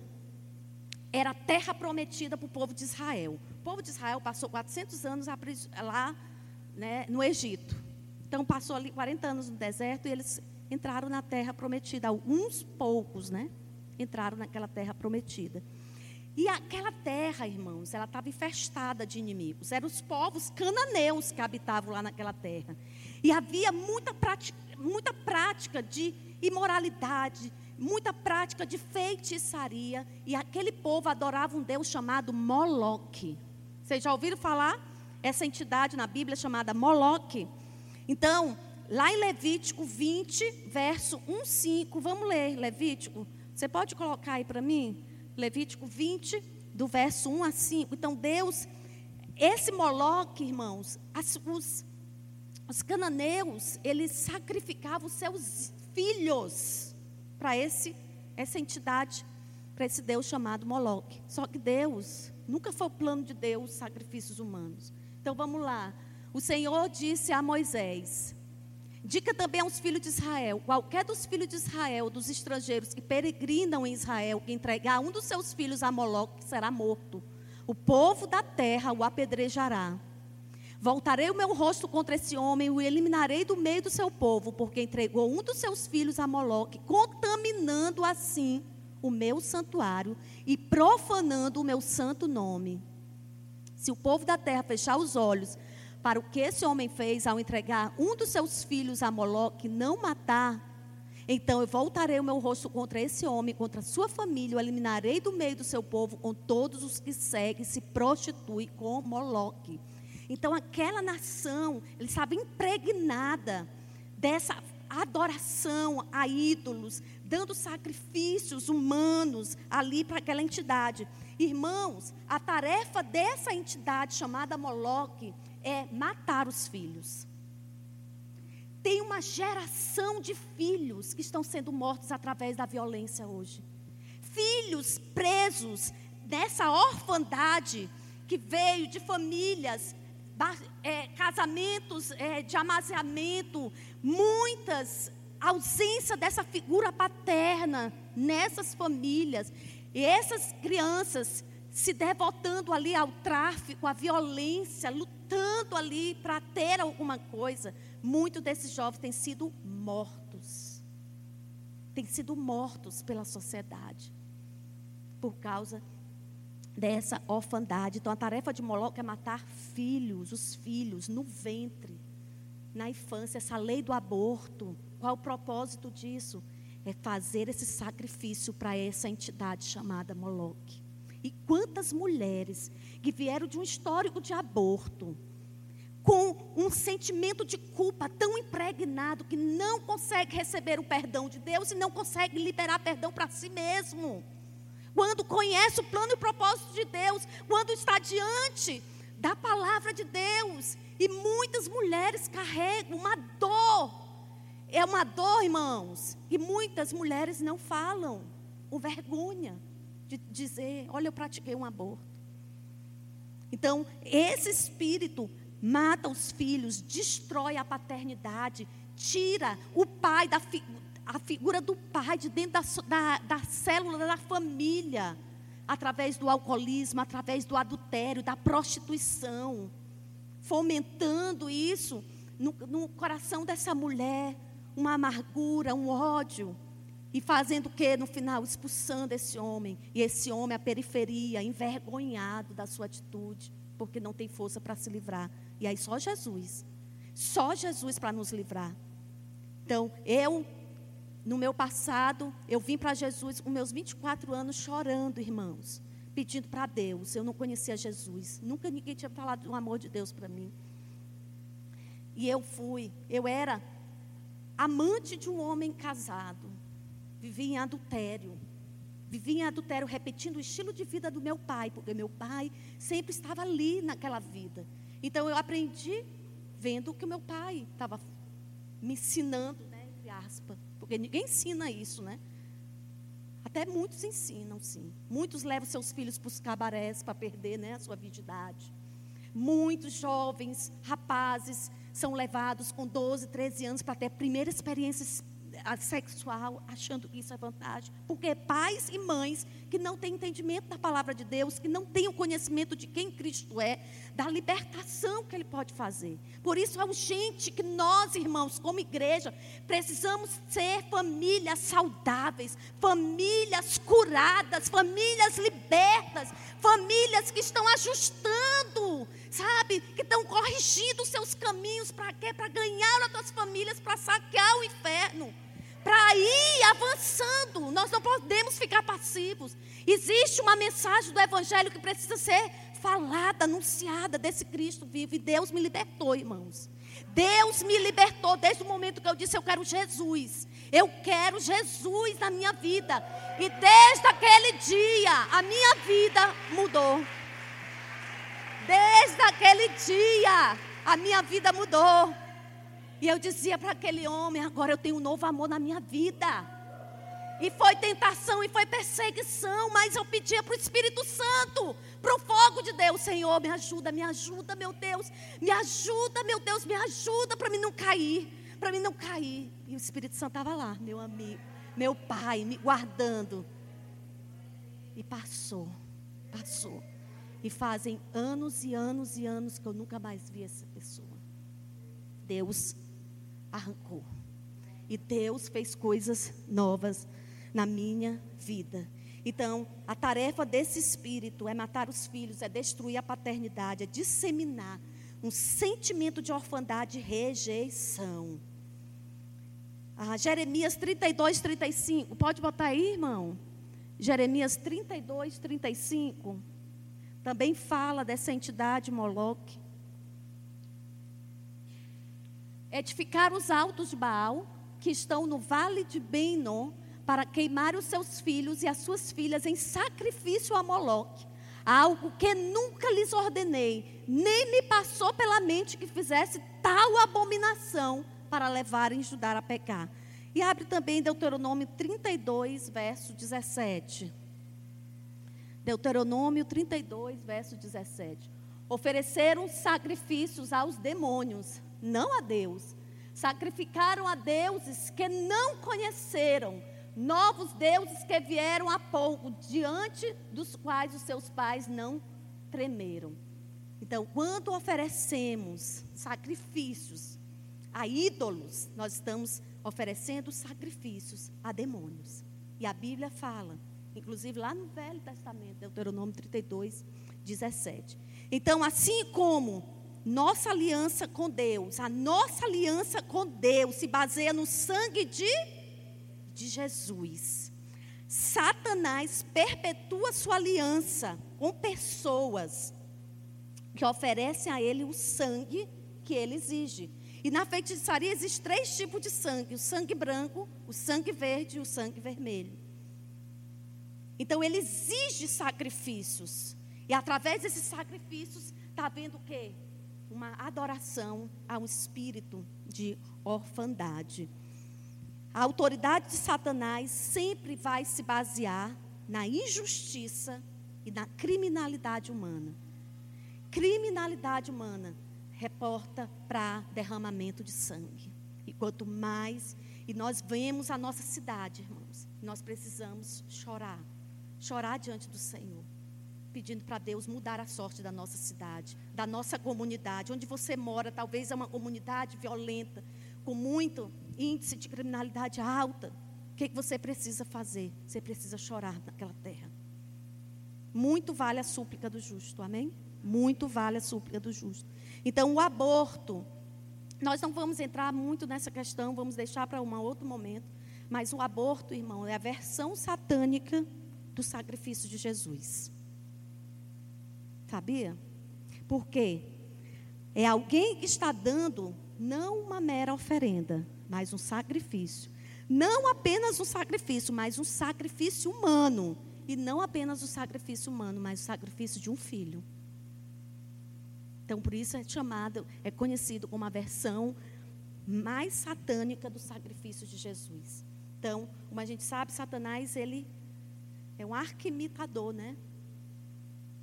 era a terra prometida para o povo de Israel. O povo de Israel passou 400 anos lá né, no Egito. Então passou ali 40 anos no deserto e eles entraram na terra prometida. Alguns poucos, né? Entraram naquela terra prometida. E aquela terra, irmãos, ela estava infestada de inimigos. Eram os povos cananeus que habitavam lá naquela terra. E havia muita prática, muita prática de imoralidade, muita prática de feitiçaria. E aquele povo adorava um Deus chamado Moloque. Vocês já ouviram falar? Essa entidade na Bíblia chamada Moloque. Então, lá em Levítico 20, verso 1, 5, vamos ler Levítico. Você pode colocar aí para mim? Levítico 20, do verso 1 a 5. Então, Deus, esse Moloque, irmãos, as, os, os cananeus, eles sacrificavam seus filhos para esse essa entidade, para esse Deus chamado Moloque. Só que Deus, nunca foi o plano de Deus sacrifícios humanos. Então vamos lá. O Senhor disse a Moisés: Dica também aos filhos de Israel: qualquer dos filhos de Israel, dos estrangeiros que peregrinam em Israel, que entregar um dos seus filhos a Moloque, será morto. O povo da terra o apedrejará. Voltarei o meu rosto contra esse homem e o eliminarei do meio do seu povo, porque entregou um dos seus filhos a Moloque, contaminando assim o meu santuário e profanando o meu santo nome. Se o povo da terra fechar os olhos para o que esse homem fez ao entregar um dos seus filhos a Moloque, não matar, então eu voltarei o meu rosto contra esse homem, contra a sua família, o eliminarei do meio do seu povo com todos os que seguem, se prostituem com Moloque. Então aquela nação, ele estava impregnada dessa adoração a ídolos, dando sacrifícios humanos ali para aquela entidade. Irmãos, a tarefa dessa entidade chamada Moloque é matar os filhos. Tem uma geração de filhos que estão sendo mortos através da violência hoje. Filhos presos nessa orfandade que veio de famílias, é, casamentos é, de amaziamento, muitas ausência dessa figura paterna nessas famílias. E essas crianças se devotando ali ao tráfico, à violência, lutando ali para ter alguma coisa. Muitos desses jovens têm sido mortos. Têm sido mortos pela sociedade. Por causa dessa orfandade. Então a tarefa de Moloque é matar filhos, os filhos, no ventre, na infância, essa lei do aborto. Qual o propósito disso? É fazer esse sacrifício para essa entidade chamada Moloque. E quantas mulheres que vieram de um histórico de aborto, com um sentimento de culpa tão impregnado que não consegue receber o perdão de Deus e não consegue liberar perdão para si mesmo. Quando conhece o plano e o propósito de Deus, quando está diante da palavra de Deus, e muitas mulheres carregam uma dor. É uma dor, irmãos, e muitas mulheres não falam, com vergonha de dizer: Olha, eu pratiquei um aborto. Então, esse espírito mata os filhos, destrói a paternidade, tira o pai da fi, a figura do pai de dentro da, da, da célula da família, através do alcoolismo, através do adultério, da prostituição, fomentando isso no, no coração dessa mulher, uma amargura, um ódio. E fazendo o que no final? Expulsando esse homem. E esse homem à periferia, envergonhado da sua atitude, porque não tem força para se livrar. E aí só Jesus. Só Jesus para nos livrar. Então, eu, no meu passado, eu vim para Jesus com meus 24 anos chorando, irmãos. Pedindo para Deus. Eu não conhecia Jesus. Nunca ninguém tinha falado do amor de Deus para mim. E eu fui. Eu era amante de um homem casado. Vivia em adultério. Vivia em adultério, repetindo o estilo de vida do meu pai, porque meu pai sempre estava ali naquela vida. Então eu aprendi vendo o que meu pai estava me ensinando, né, entre aspas, porque ninguém ensina isso, né? Até muitos ensinam, sim. Muitos levam seus filhos para os cabarés para perder né, a sua virgindade. Muitos jovens, rapazes, são levados com 12, 13 anos para ter a primeira experiência sexual, achando que isso é vantagem. Porque pais e mães que não têm entendimento da palavra de Deus, que não têm o conhecimento de quem Cristo é, da libertação que Ele pode fazer. Por isso é urgente que nós, irmãos, como igreja, precisamos ser famílias saudáveis, famílias curadas, famílias libertas, famílias que estão ajustando, sabe? Que estão corrigindo os seus caminhos para quê? Para ganhar as suas famílias, para saquear o inferno para ir avançando. Nós não podemos ficar passivos. Existe uma mensagem do Evangelho que precisa ser falada, anunciada desse Cristo vivo. E Deus me libertou, irmãos. Deus me libertou desde o momento que eu disse: Eu quero Jesus. Eu quero Jesus na minha vida. E desde aquele dia, a minha vida mudou. Desde aquele dia, a minha vida mudou. E eu dizia para aquele homem: agora eu tenho um novo amor na minha vida. E foi tentação e foi perseguição, mas eu pedia para o Espírito Santo, para o fogo de Deus: Senhor, me ajuda, me ajuda, meu Deus, me ajuda, meu Deus, me ajuda para mim não cair, para mim não cair. E o Espírito Santo estava lá, meu amigo, meu pai, me guardando. E passou, passou. E fazem anos e anos e anos que eu nunca mais vi essa pessoa. Deus arrancou. E Deus fez coisas novas na minha vida. Então, a tarefa desse espírito é matar os filhos, é destruir a paternidade, é disseminar um sentimento de orfandade e rejeição. Ah, Jeremias 32, 35. Pode botar aí, irmão? Jeremias 32, 35. Também fala dessa entidade Moloque. Edificar os altos de Baal, que estão no vale de Benon, para queimar os seus filhos e as suas filhas em sacrifício a Moloque. Algo que nunca lhes ordenei, nem me passou pela mente que fizesse tal abominação para levarem Judá a pecar. E abre também Deuteronômio 32, verso 17. Deuteronômio 32, verso 17. Ofereceram sacrifícios aos demônios, não a Deus. Sacrificaram a deuses que não conheceram, novos deuses que vieram há pouco, diante dos quais os seus pais não tremeram. Então, quando oferecemos sacrifícios a ídolos, nós estamos oferecendo sacrifícios a demônios. E a Bíblia fala, inclusive lá no Velho Testamento, Deuteronômio 32, 17. Então, assim como nossa aliança com Deus, a nossa aliança com Deus se baseia no sangue de, de Jesus. Satanás perpetua sua aliança com pessoas que oferecem a ele o sangue que ele exige. E na feitiçaria existem três tipos de sangue: o sangue branco, o sangue verde e o sangue vermelho. Então ele exige sacrifícios. E através desses sacrifícios está havendo o quê? Uma adoração a um espírito de orfandade. A autoridade de Satanás sempre vai se basear na injustiça e na criminalidade humana. Criminalidade humana reporta para derramamento de sangue. E quanto mais, e nós vemos a nossa cidade, irmãos, nós precisamos chorar, chorar diante do Senhor, pedindo para Deus mudar a sorte da nossa cidade, da nossa comunidade, onde você mora, talvez é uma comunidade violenta, com muito índice de criminalidade alta. O que, que você precisa fazer? Você precisa chorar naquela terra. Muito vale a súplica do justo, amém? Muito vale a súplica do justo. Então, o aborto, nós não vamos entrar muito nessa questão, vamos deixar para um outro momento. Mas o aborto, irmão, é a versão satânica do sacrifício de Jesus. Sabia? Por quê? É alguém que está dando não uma mera oferenda, mas um sacrifício. Não apenas um sacrifício, mas um sacrifício humano. E não apenas o sacrifício humano, mas o sacrifício de um filho. Então, por isso é chamado, é conhecido como a versão mais satânica do sacrifício de Jesus. Então, como a gente sabe, Satanás, ele é um arquimitador, né?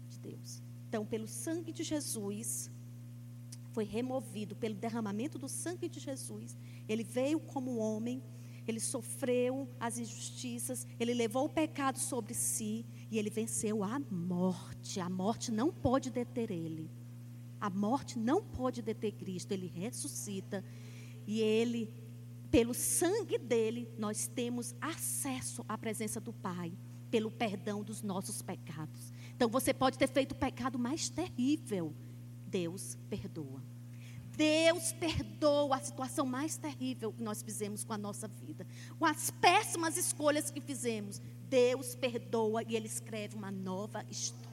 De Deus. Então, pelo sangue de Jesus, foi removido, pelo derramamento do sangue de Jesus, ele veio como homem, ele sofreu as injustiças, ele levou o pecado sobre si e ele venceu a morte. A morte não pode deter ele. A morte não pode deter Cristo, ele ressuscita e ele, pelo sangue dele, nós temos acesso à presença do Pai, pelo perdão dos nossos pecados. Então você pode ter feito o pecado mais terrível, Deus perdoa. Deus perdoa a situação mais terrível que nós fizemos com a nossa vida, com as péssimas escolhas que fizemos. Deus perdoa e Ele escreve uma nova história.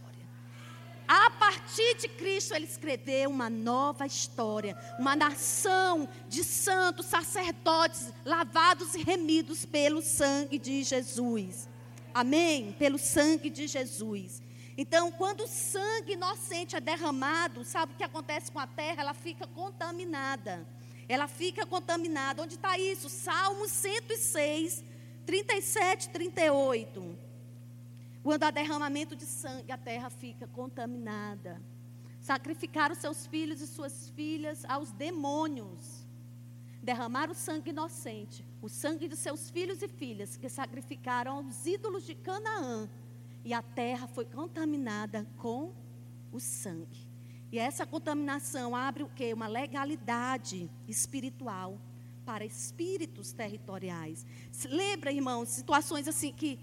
A partir de Cristo, ele escreveu uma nova história, uma nação de santos, sacerdotes, lavados e remidos pelo sangue de Jesus. Amém? Pelo sangue de Jesus. Então, quando o sangue inocente é derramado, sabe o que acontece com a terra? Ela fica contaminada. Ela fica contaminada. Onde está isso? Salmo 106, 37, 38. Quando há derramamento de sangue, a terra fica contaminada. Sacrificaram seus filhos e suas filhas aos demônios. Derramaram sangue inocente, o sangue de seus filhos e filhas, que sacrificaram aos ídolos de Canaã. E a terra foi contaminada com o sangue. E essa contaminação abre o quê? Uma legalidade espiritual para espíritos territoriais. Lembra, irmãos, situações assim que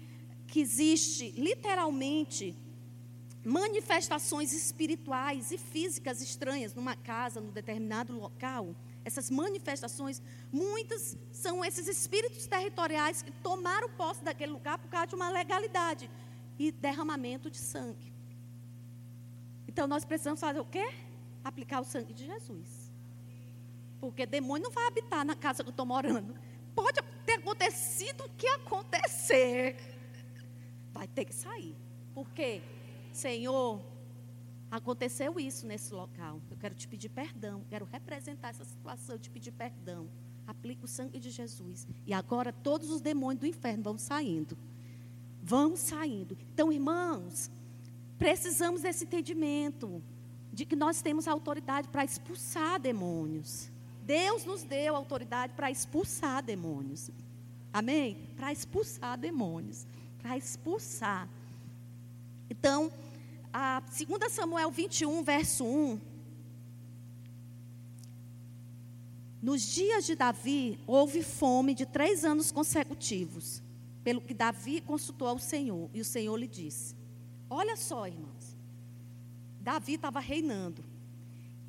que existe literalmente manifestações espirituais e físicas estranhas numa casa, num determinado local, essas manifestações, muitas são esses espíritos territoriais que tomaram posse daquele lugar por causa de uma legalidade e derramamento de sangue. Então nós precisamos fazer o quê? Aplicar o sangue de Jesus. Porque demônio não vai habitar na casa que eu estou morando. Pode ter acontecido o que acontecer. Vai ter que sair. Por quê? Senhor, aconteceu isso nesse local. Eu quero te pedir perdão, quero representar essa situação, te pedir perdão. Aplica o sangue de Jesus. E agora todos os demônios do inferno vão saindo. Vão saindo. Então, irmãos, precisamos desse entendimento de que nós temos autoridade para expulsar demônios. Deus nos deu autoridade para expulsar demônios. Amém? Para expulsar demônios. Para expulsar. Então, a 2 Samuel 21, verso 1. Nos dias de Davi, houve fome de três anos consecutivos, pelo que Davi consultou ao Senhor, e o Senhor lhe disse: Olha só, irmãos, Davi estava reinando,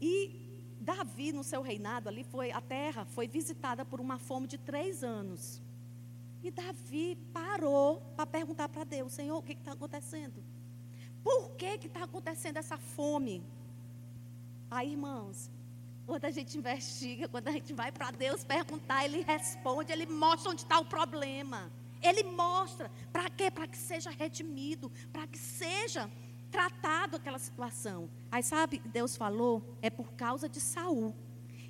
e Davi, no seu reinado, ali foi, a terra foi visitada por uma fome de três anos. E Davi parou para perguntar para Deus: Senhor, o que está acontecendo? Por que está acontecendo essa fome? Aí, irmãos, quando a gente investiga, quando a gente vai para Deus perguntar, Ele responde, Ele mostra onde está o problema. Ele mostra. Para quê? Para que seja redimido, para que seja tratado aquela situação. Aí sabe Deus falou? É por causa de Saul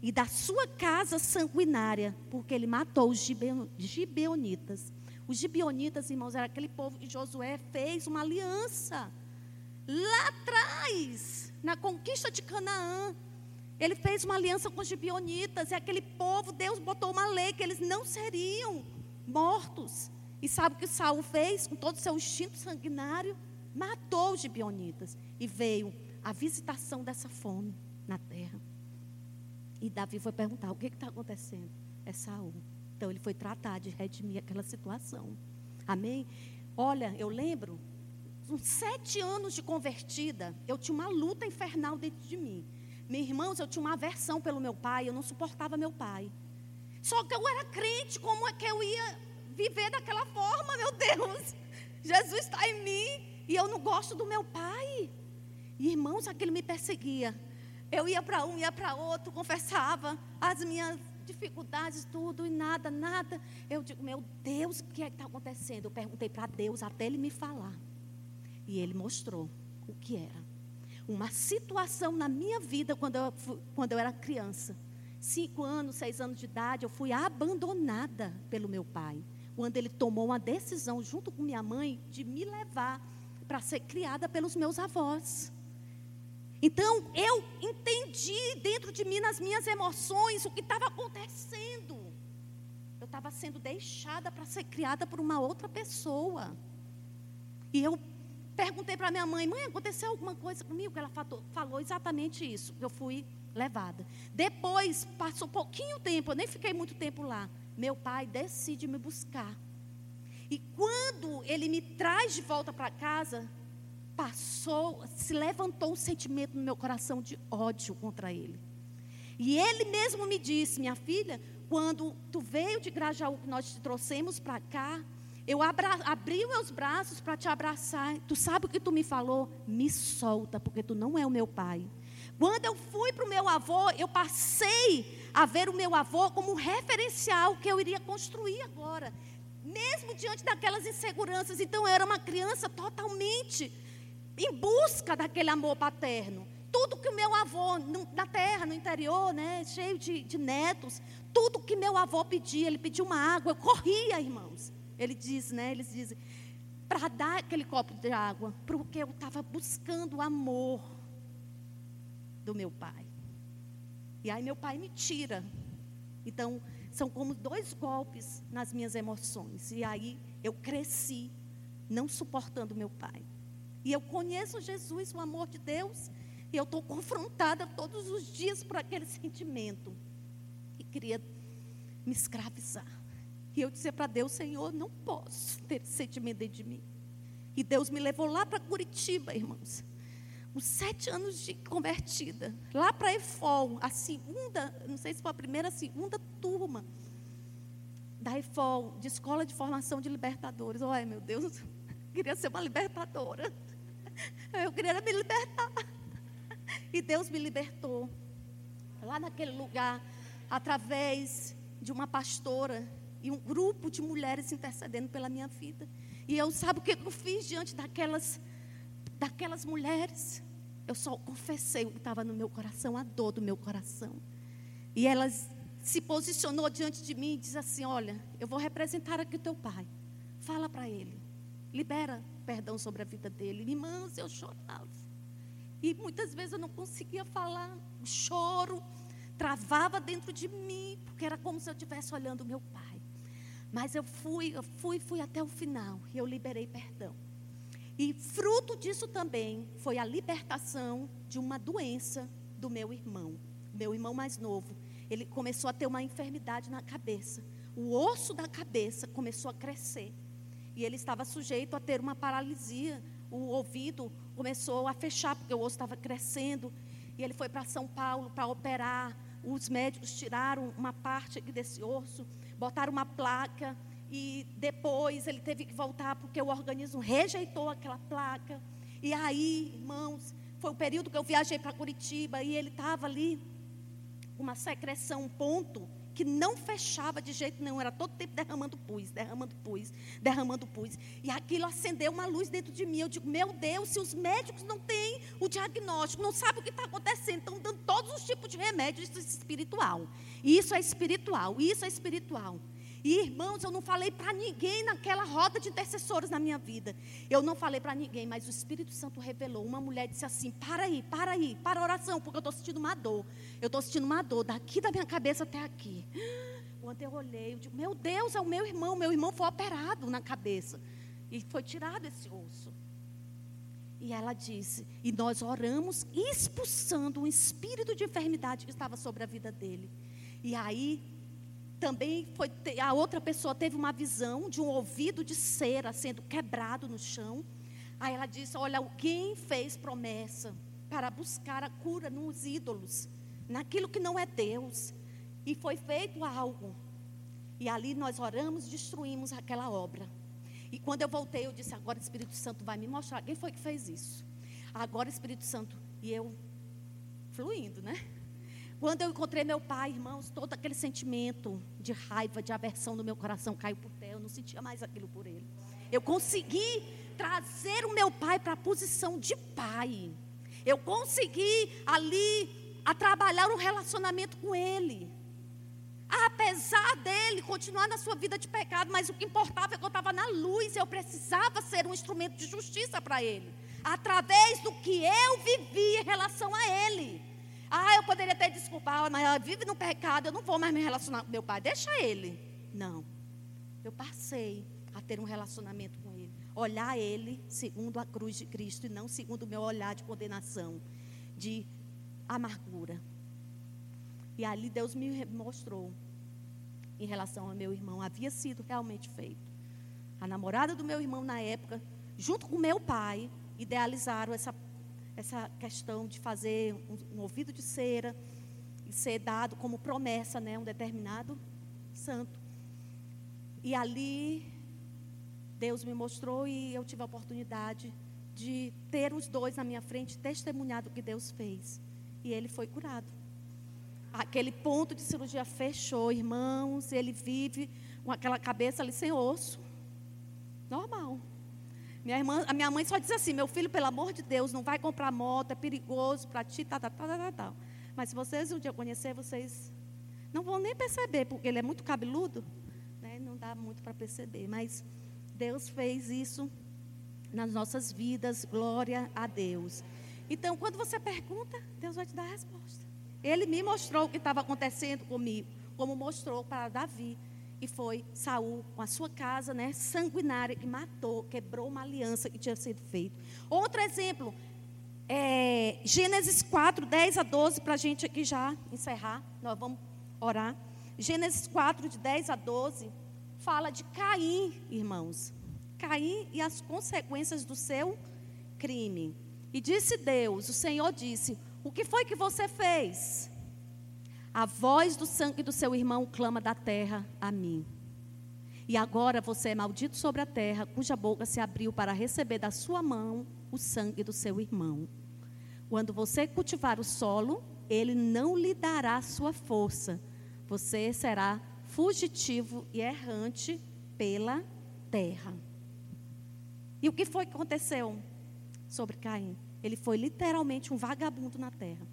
e da sua casa sanguinária, porque ele matou os gibeonitas. Os gibeonitas, irmãos, era aquele povo que Josué fez uma aliança lá atrás, na conquista de Canaã. Ele fez uma aliança com os gibionitas e aquele povo, Deus botou uma lei que eles não seriam mortos. E sabe o que Saul fez com todo o seu instinto sanguinário? Matou os gibionitas e veio a visitação dessa fome na terra. E Davi foi perguntar: o que está acontecendo? É Saul. Então ele foi tratar de redimir aquela situação. Amém? Olha, eu lembro sete anos de convertida, eu tinha uma luta infernal dentro de mim. Meus irmãos, eu tinha uma aversão pelo meu pai, eu não suportava meu pai. Só que eu era crente, como é que eu ia viver daquela forma, meu Deus? Jesus está em mim e eu não gosto do meu pai. Irmãos, aquele me perseguia. Eu ia para um, ia para outro, confessava as minhas dificuldades, tudo, e nada, nada. Eu digo, meu Deus, o que é que está acontecendo? Eu perguntei para Deus até ele me falar. E ele mostrou o que era. Uma situação na minha vida quando eu, quando eu era criança. Cinco anos, seis anos de idade, eu fui abandonada pelo meu pai. Quando ele tomou uma decisão, junto com minha mãe, de me levar para ser criada pelos meus avós. Então, eu entendi dentro de mim, nas minhas emoções, o que estava acontecendo. Eu estava sendo deixada para ser criada por uma outra pessoa. E eu perguntei para minha mãe, mãe, aconteceu alguma coisa comigo? Ela falou, exatamente isso. Eu fui levada. Depois, passou pouquinho tempo, eu nem fiquei muito tempo lá. Meu pai decide me buscar. E quando ele me traz de volta para casa, passou, se levantou um sentimento no meu coração de ódio contra ele. E ele mesmo me disse, minha filha, quando tu veio de Grajaú, que nós te trouxemos para cá, eu abra, abri meus braços para te abraçar. Tu sabe o que tu me falou? Me solta, porque tu não é o meu pai. Quando eu fui para o meu avô, eu passei a ver o meu avô como um referencial que eu iria construir agora. Mesmo diante daquelas inseguranças. Então, eu era uma criança totalmente em busca daquele amor paterno. Tudo que o meu avô, na terra, no interior, né, cheio de, de netos, tudo que meu avô pedia, ele pedia uma água, eu corria, irmãos. Ele diz, né? Eles dizem, para dar aquele copo de água, porque eu estava buscando o amor do meu pai. E aí meu pai me tira. Então, são como dois golpes nas minhas emoções. E aí eu cresci, não suportando meu pai. E eu conheço Jesus, o amor de Deus, e eu estou confrontada todos os dias por aquele sentimento. E queria me escravizar. E eu dizia para Deus, Senhor, não posso ter sentimento de mim. E Deus me levou lá para Curitiba, irmãos. uns sete anos de convertida. Lá para EFOL, a segunda, não sei se foi a primeira, a segunda turma da EFOL, de Escola de Formação de Libertadores. Ai, meu Deus, eu queria ser uma libertadora. Eu queria me libertar. E Deus me libertou. Lá naquele lugar, através de uma pastora e um grupo de mulheres intercedendo pela minha vida. E eu sabe o que eu fiz diante daquelas daquelas mulheres? Eu só confessei o que estava no meu coração, a dor do meu coração. E elas se posicionou diante de mim e diz assim: "Olha, eu vou representar aqui o teu pai. Fala para ele. Libera perdão sobre a vida dele". Irmãs, eu chorava. E muitas vezes eu não conseguia falar, o choro travava dentro de mim, porque era como se eu estivesse olhando o meu pai. Mas eu fui, eu fui, fui até o final e eu liberei perdão. E fruto disso também foi a libertação de uma doença do meu irmão, meu irmão mais novo. Ele começou a ter uma enfermidade na cabeça. O osso da cabeça começou a crescer. E ele estava sujeito a ter uma paralisia. O ouvido começou a fechar, porque o osso estava crescendo. E ele foi para São Paulo para operar. Os médicos tiraram uma parte desse osso, botaram uma placa e depois ele teve que voltar porque o organismo rejeitou aquela placa. E aí, irmãos, foi o período que eu viajei para Curitiba e ele estava ali uma secreção, um ponto que não fechava de jeito nenhum, era todo tempo derramando pus, derramando pus, derramando pus. E aquilo acendeu uma luz dentro de mim. Eu digo, meu Deus, se os médicos não têm o diagnóstico, não sabem o que está acontecendo, estão dando todos os tipos de remédios, isso é espiritual. Isso é espiritual, isso é espiritual. E irmãos, eu não falei para ninguém naquela roda de intercessores na minha vida. Eu não falei para ninguém, mas o Espírito Santo revelou. Uma mulher disse assim: para aí, para aí, para a oração, porque eu estou sentindo uma dor. Eu estou sentindo uma dor daqui da minha cabeça até aqui. Quando eu olhei, eu digo: meu Deus, é o meu irmão. Meu irmão foi operado na cabeça. E foi tirado esse osso. E ela disse, e nós oramos expulsando um espírito de enfermidade que estava sobre a vida dele. E aí também foi a outra pessoa teve uma visão de um ouvido de cera sendo quebrado no chão. Aí ela disse: Olha, alguém fez promessa para buscar a cura nos ídolos, naquilo que não é Deus. E foi feito algo. E ali nós oramos, destruímos aquela obra. E quando eu voltei, eu disse: Agora o Espírito Santo vai me mostrar quem foi que fez isso. Agora o Espírito Santo. E eu fluindo, né? Quando eu encontrei meu pai, irmãos, todo aquele sentimento de raiva, de aversão no meu coração caiu por terra. Eu não sentia mais aquilo por ele. Eu consegui trazer o meu pai para a posição de pai. Eu consegui ali a trabalhar um relacionamento com ele. Apesar dele continuar na sua vida de pecado, mas o que importava é que eu estava na luz, eu precisava ser um instrumento de justiça para ele, através do que eu vivi em relação a ele. Ah, eu poderia ter desculpado, mas ela vive no pecado, eu não vou mais me relacionar com meu pai. Deixa ele. Não. Eu passei a ter um relacionamento com ele. Olhar ele segundo a cruz de Cristo e não segundo o meu olhar de condenação, de amargura. E ali Deus me mostrou em relação ao meu irmão. Havia sido realmente feito. A namorada do meu irmão na época, junto com meu pai, idealizaram essa essa questão de fazer um, um ouvido de cera e ser dado como promessa, né, um determinado santo. E ali Deus me mostrou e eu tive a oportunidade de ter os dois na minha frente, testemunhar do que Deus fez. E ele foi curado. Aquele ponto de cirurgia fechou, irmãos, ele vive com aquela cabeça ali sem osso. Normal. Minha irmã, a minha mãe só diz assim: meu filho, pelo amor de Deus, não vai comprar moto, é perigoso para ti, tal, tal, tal, tal, tal. Mas se vocês um dia conhecer, vocês não vão nem perceber, porque ele é muito cabeludo, né? não dá muito para perceber. Mas Deus fez isso nas nossas vidas, glória a Deus. Então, quando você pergunta, Deus vai te dar a resposta. Ele me mostrou o que estava acontecendo comigo, como mostrou para Davi. E foi Saul com a sua casa, né, sanguinária, que matou, quebrou uma aliança que tinha sido feita. Outro exemplo, é, Gênesis 4, 10 a 12, para a gente aqui já encerrar. Nós vamos orar. Gênesis 4, de 10 a 12, fala de Caim, irmãos. Caim e as consequências do seu crime. E disse Deus, o Senhor disse: O que foi que você fez? A voz do sangue do seu irmão clama da terra a mim. E agora você é maldito sobre a terra, cuja boca se abriu para receber da sua mão o sangue do seu irmão. Quando você cultivar o solo, ele não lhe dará sua força. Você será fugitivo e errante pela terra. E o que foi que aconteceu sobre Caim? Ele foi literalmente um vagabundo na terra.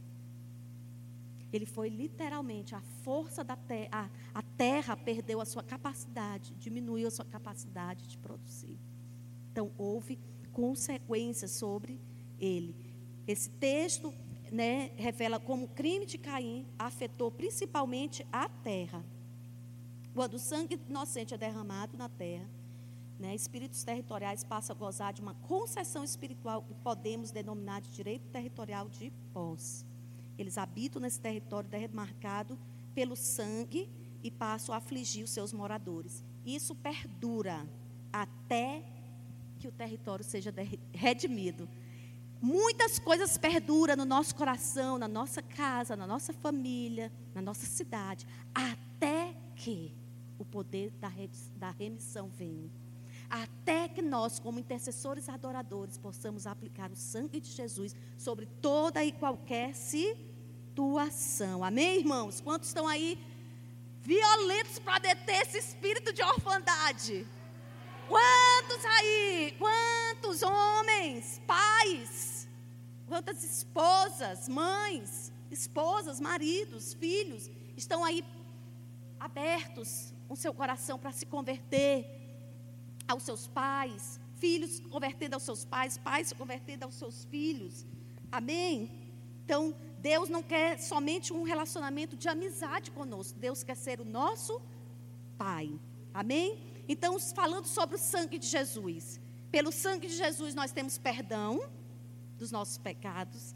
Ele foi literalmente a força da terra, a, terra perdeu a sua capacidade, diminuiu a sua capacidade de produzir. Então houve consequências sobre ele. Esse texto né, revela como o crime de Caim afetou principalmente a terra. Quando o sangue inocente é derramado na terra, né, espíritos territoriais passam a gozar de uma concessão espiritual que podemos denominar de direito territorial de posse. Eles habitam nesse território demarcado pelo sangue e passam a afligir os seus moradores. Isso perdura até que o território seja redimido. Muitas coisas perduram no nosso coração, na nossa casa, na nossa família, na nossa cidade, até que o poder da remissão venha. Até que nós, como intercessores adoradores, possamos aplicar o sangue de Jesus sobre toda e qualquer situação. Amém, irmãos? Quantos estão aí violentos para deter esse espírito de orfandade? Quantos aí? Quantos homens, pais? Quantas esposas, mães, esposas, maridos, filhos estão aí abertos o seu coração para se converter aos seus pais, filhos convertendo aos seus pais, pais convertendo aos seus filhos. Amém? Então, Deus não quer somente um relacionamento de amizade conosco, Deus quer ser o nosso Pai. Amém? Então, falando sobre o sangue de Jesus. Pelo sangue de Jesus nós temos perdão dos nossos pecados,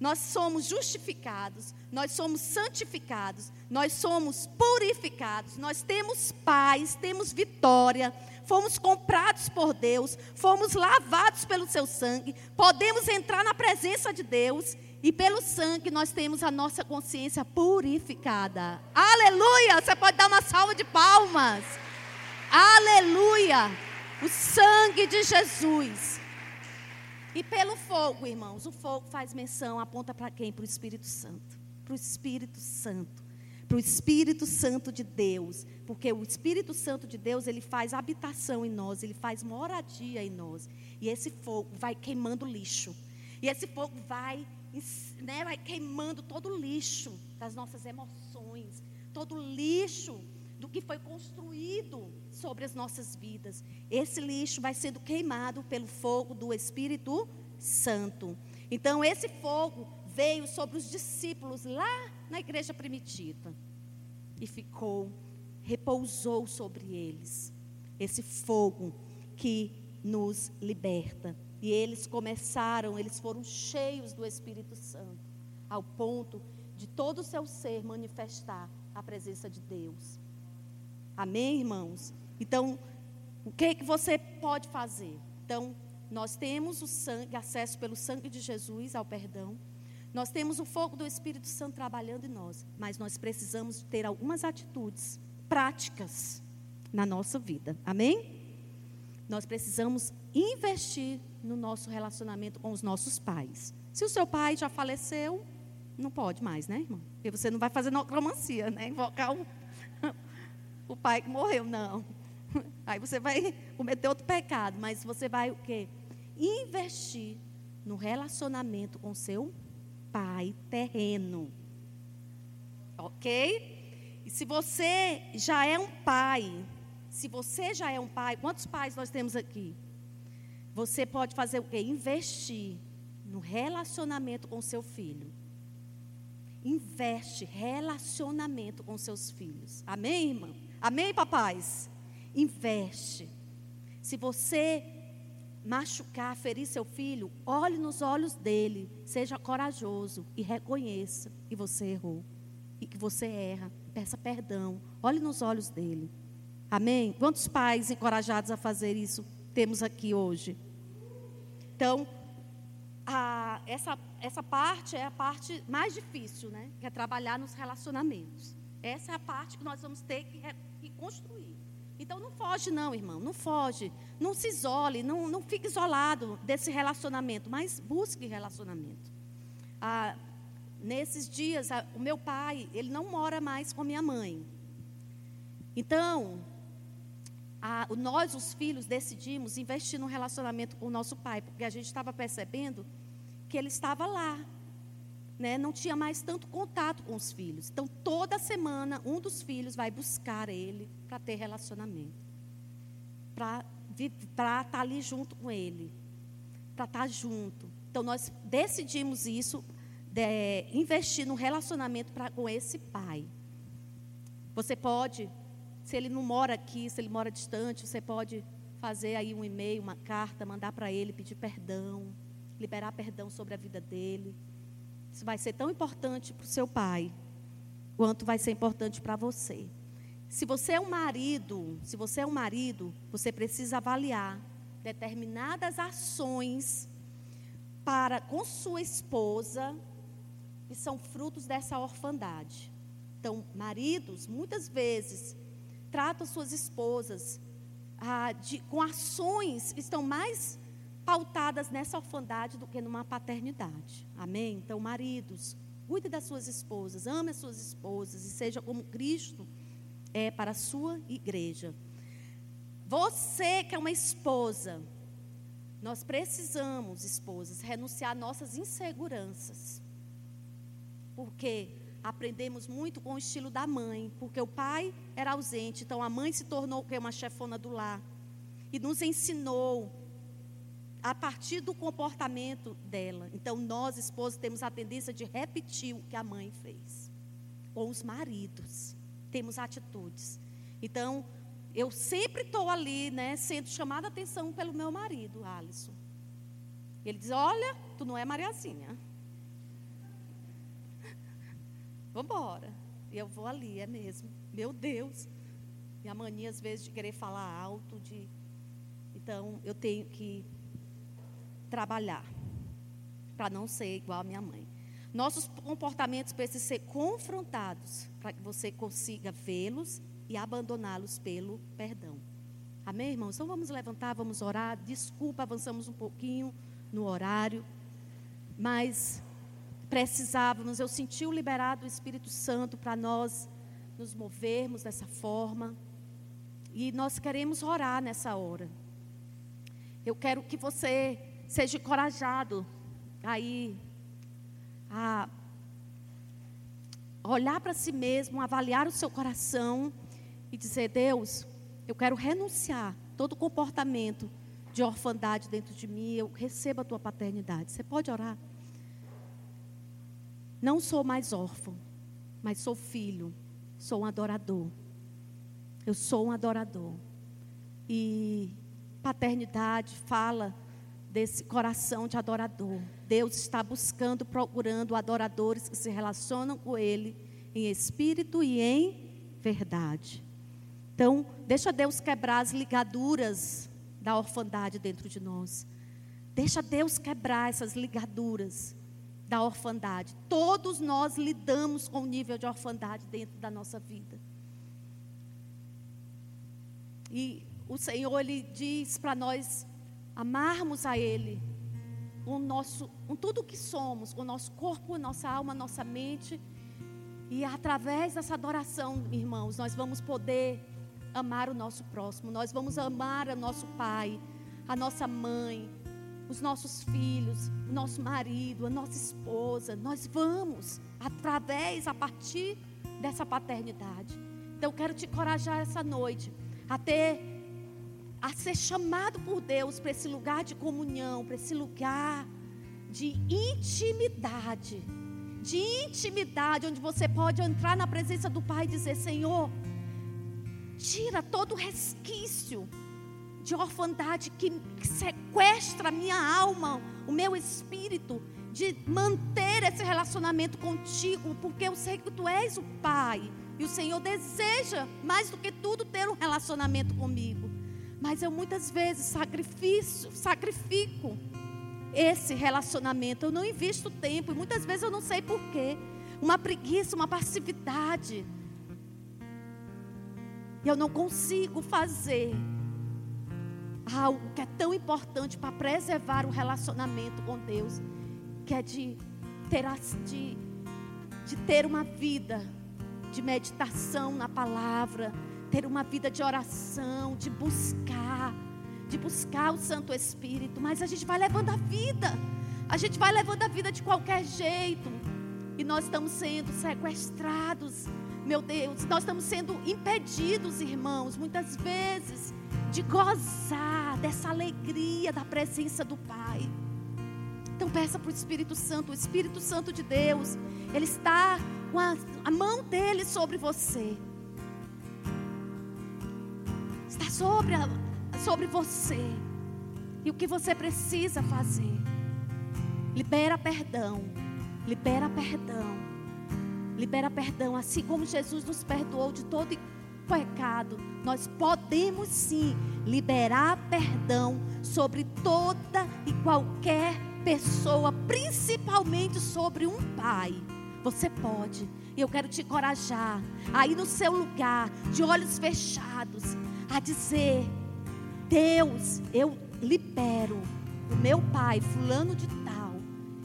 nós somos justificados, nós somos santificados, nós somos purificados, nós temos paz, temos vitória, fomos comprados por Deus, fomos lavados pelo seu sangue, podemos entrar na presença de Deus e pelo sangue nós temos a nossa consciência purificada. Aleluia! Você pode dar uma salva de palmas. Aleluia! O sangue de Jesus. E pelo fogo, irmãos, o fogo faz menção, aponta para quem? Para o Espírito Santo. Para o Espírito Santo. Para o Espírito Santo de Deus. Porque o Espírito Santo de Deus, ele faz habitação em nós, ele faz moradia em nós. E esse fogo vai queimando lixo. E esse fogo vai, né, vai queimando todo o lixo das nossas emoções, todo o lixo do que foi construído sobre as nossas vidas. Esse lixo vai sendo queimado pelo fogo do Espírito Santo. Então, esse fogo veio sobre os discípulos lá na igreja primitiva e ficou, repousou sobre eles. Esse fogo que nos liberta. E eles começaram, eles foram cheios do Espírito Santo, ao ponto de todo o seu ser manifestar a presença de Deus. Amém, irmãos? Então, o que, é que você pode fazer? Então, nós temos o sangue, acesso pelo sangue de Jesus ao perdão. Nós temos o fogo do Espírito Santo trabalhando em nós, mas nós precisamos ter algumas atitudes práticas na nossa vida. Amém? Nós precisamos investir no nosso relacionamento com os nossos pais. Se o seu pai já faleceu, não pode mais, né, irmão? Porque você não vai fazer necromancia, né? Invocar o o pai que morreu, não. Aí você vai cometer outro pecado, mas você vai o quê? Investir no relacionamento com seu pai terreno. OK? E se você já é um pai, se você já é um pai, quantos pais nós temos aqui? Você pode fazer o quê? Investir no relacionamento com seu filho. Investe relacionamento com seus filhos. Amém, irmão? Amém, papais? Investe. Se você machucar, ferir seu filho, olhe nos olhos dele, seja corajoso e reconheça que você errou e que você erra. Peça perdão. Olhe nos olhos dele. Amém? Quantos pais encorajados a fazer isso temos aqui hoje? Então, a, essa, essa parte é a parte mais difícil, né? Que é trabalhar nos relacionamentos. Essa é a parte que nós vamos ter que, que construir. Então não foge, não, irmão, não foge. Não se isole, não, não fique isolado desse relacionamento, mas busque relacionamento. Ah, nesses dias, a, o meu pai, ele não mora mais com minha mãe. Então, a, nós, os filhos, decidimos investir no relacionamento com o nosso pai, porque a gente estava percebendo que ele estava lá, né? não tinha mais tanto contato com os filhos. Então, toda semana, um dos filhos vai buscar ele para ter relacionamento, para estar tá ali junto com ele, para estar tá junto. Então, nós decidimos isso, de, investir no relacionamento pra, com esse pai. Você pode se ele não mora aqui, se ele mora distante, você pode fazer aí um e-mail, uma carta, mandar para ele, pedir perdão, liberar perdão sobre a vida dele. Isso vai ser tão importante para o seu pai, quanto vai ser importante para você. Se você é um marido, se você é um marido, você precisa avaliar determinadas ações para com sua esposa que são frutos dessa orfandade. Então, maridos, muitas vezes tratam suas esposas ah, de, com ações que estão mais pautadas nessa orfandade do que numa paternidade. Amém? Então, maridos, cuide das suas esposas, ame as suas esposas e seja como Cristo é para a sua igreja. Você que é uma esposa, nós precisamos, esposas, renunciar nossas inseguranças. Porque aprendemos muito com o estilo da mãe, porque o pai era ausente, então a mãe se tornou uma chefona do lar e nos ensinou a partir do comportamento dela. Então nós esposos temos a tendência de repetir o que a mãe fez. Com os maridos temos atitudes. Então eu sempre estou ali, né, sendo chamada a atenção pelo meu marido, Alisson. Ele diz: Olha, tu não é Mariazinha. Vamos embora. E eu vou ali, é mesmo. Meu Deus. E a mania, às vezes, de querer falar alto, de. Então, eu tenho que trabalhar para não ser igual a minha mãe. Nossos comportamentos precisam ser confrontados para que você consiga vê-los e abandoná-los pelo perdão. Amém, irmãos? Então vamos levantar, vamos orar. Desculpa, avançamos um pouquinho no horário, mas precisávamos, eu senti o liberado do Espírito Santo para nós nos movermos dessa forma. E nós queremos orar nessa hora. Eu quero que você seja encorajado aí a olhar para si mesmo, avaliar o seu coração e dizer: Deus, eu quero renunciar todo comportamento de orfandade dentro de mim, eu recebo a tua paternidade. Você pode orar? Não sou mais órfão, mas sou filho, sou um adorador. Eu sou um adorador. E paternidade fala desse coração de adorador. Deus está buscando, procurando adoradores que se relacionam com Ele em espírito e em verdade. Então, deixa Deus quebrar as ligaduras da orfandade dentro de nós. Deixa Deus quebrar essas ligaduras da orfandade. Todos nós lidamos com o nível de orfandade dentro da nossa vida. E o Senhor ele diz para nós amarmos a ele com nosso, com tudo que somos, com o nosso corpo, nossa alma, nossa mente. E através dessa adoração, irmãos, nós vamos poder amar o nosso próximo. Nós vamos amar o nosso pai, a nossa mãe, os nossos filhos, o nosso marido, a nossa esposa. Nós vamos através, a partir dessa paternidade. Então eu quero te encorajar essa noite a ter, a ser chamado por Deus para esse lugar de comunhão, para esse lugar de intimidade. De intimidade, onde você pode entrar na presença do Pai e dizer: Senhor, tira todo resquício de orfandade que sequestra a minha alma, o meu espírito, de manter esse relacionamento contigo, porque eu sei que tu és o Pai. E o Senhor deseja, mais do que tudo, ter um relacionamento comigo. Mas eu muitas vezes sacrifício, sacrifico esse relacionamento. Eu não invisto tempo e muitas vezes eu não sei porquê. Uma preguiça, uma passividade. E eu não consigo fazer algo que é tão importante para preservar o relacionamento com Deus, que é de ter, de, de ter uma vida de meditação na palavra, ter uma vida de oração, de buscar, de buscar o Santo Espírito, mas a gente vai levando a vida, a gente vai levando a vida de qualquer jeito, e nós estamos sendo sequestrados, meu Deus, nós estamos sendo impedidos, irmãos, muitas vezes, de gozar dessa alegria da presença do Pai. Então peça para o Espírito Santo, o Espírito Santo de Deus, Ele está com a, a mão dele sobre você. Está sobre, a, sobre você. E o que você precisa fazer? Libera perdão. Libera perdão. Libera perdão. Assim como Jesus nos perdoou de todo pecado, nós podemos sim liberar perdão sobre toda e qualquer pessoa, principalmente sobre um pai. Você pode. E eu quero te encorajar aí no seu lugar, de olhos fechados, a dizer: Deus, eu libero o meu pai, fulano de tal,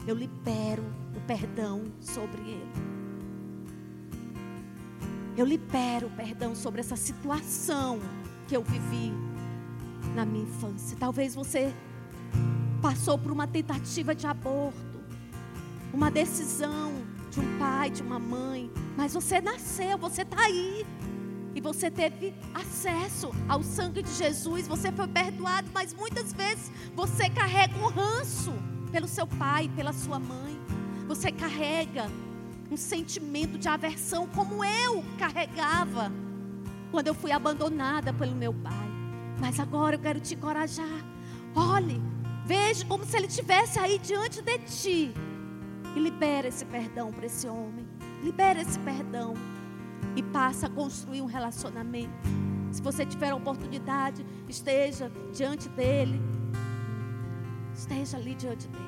eu libero o perdão sobre ele. Eu libero perdão sobre essa situação que eu vivi na minha infância. Talvez você passou por uma tentativa de aborto, uma decisão de um pai, de uma mãe, mas você nasceu, você está aí. E você teve acesso ao sangue de Jesus, você foi perdoado, mas muitas vezes você carrega um ranço pelo seu pai, pela sua mãe. Você carrega um sentimento de aversão, como eu carregava quando eu fui abandonada pelo meu pai. Mas agora eu quero te encorajar. Olhe, veja como se ele estivesse aí diante de ti e libera esse perdão para esse homem. Libera esse perdão. E passa a construir um relacionamento. Se você tiver a oportunidade, esteja diante dele. Esteja ali diante dele.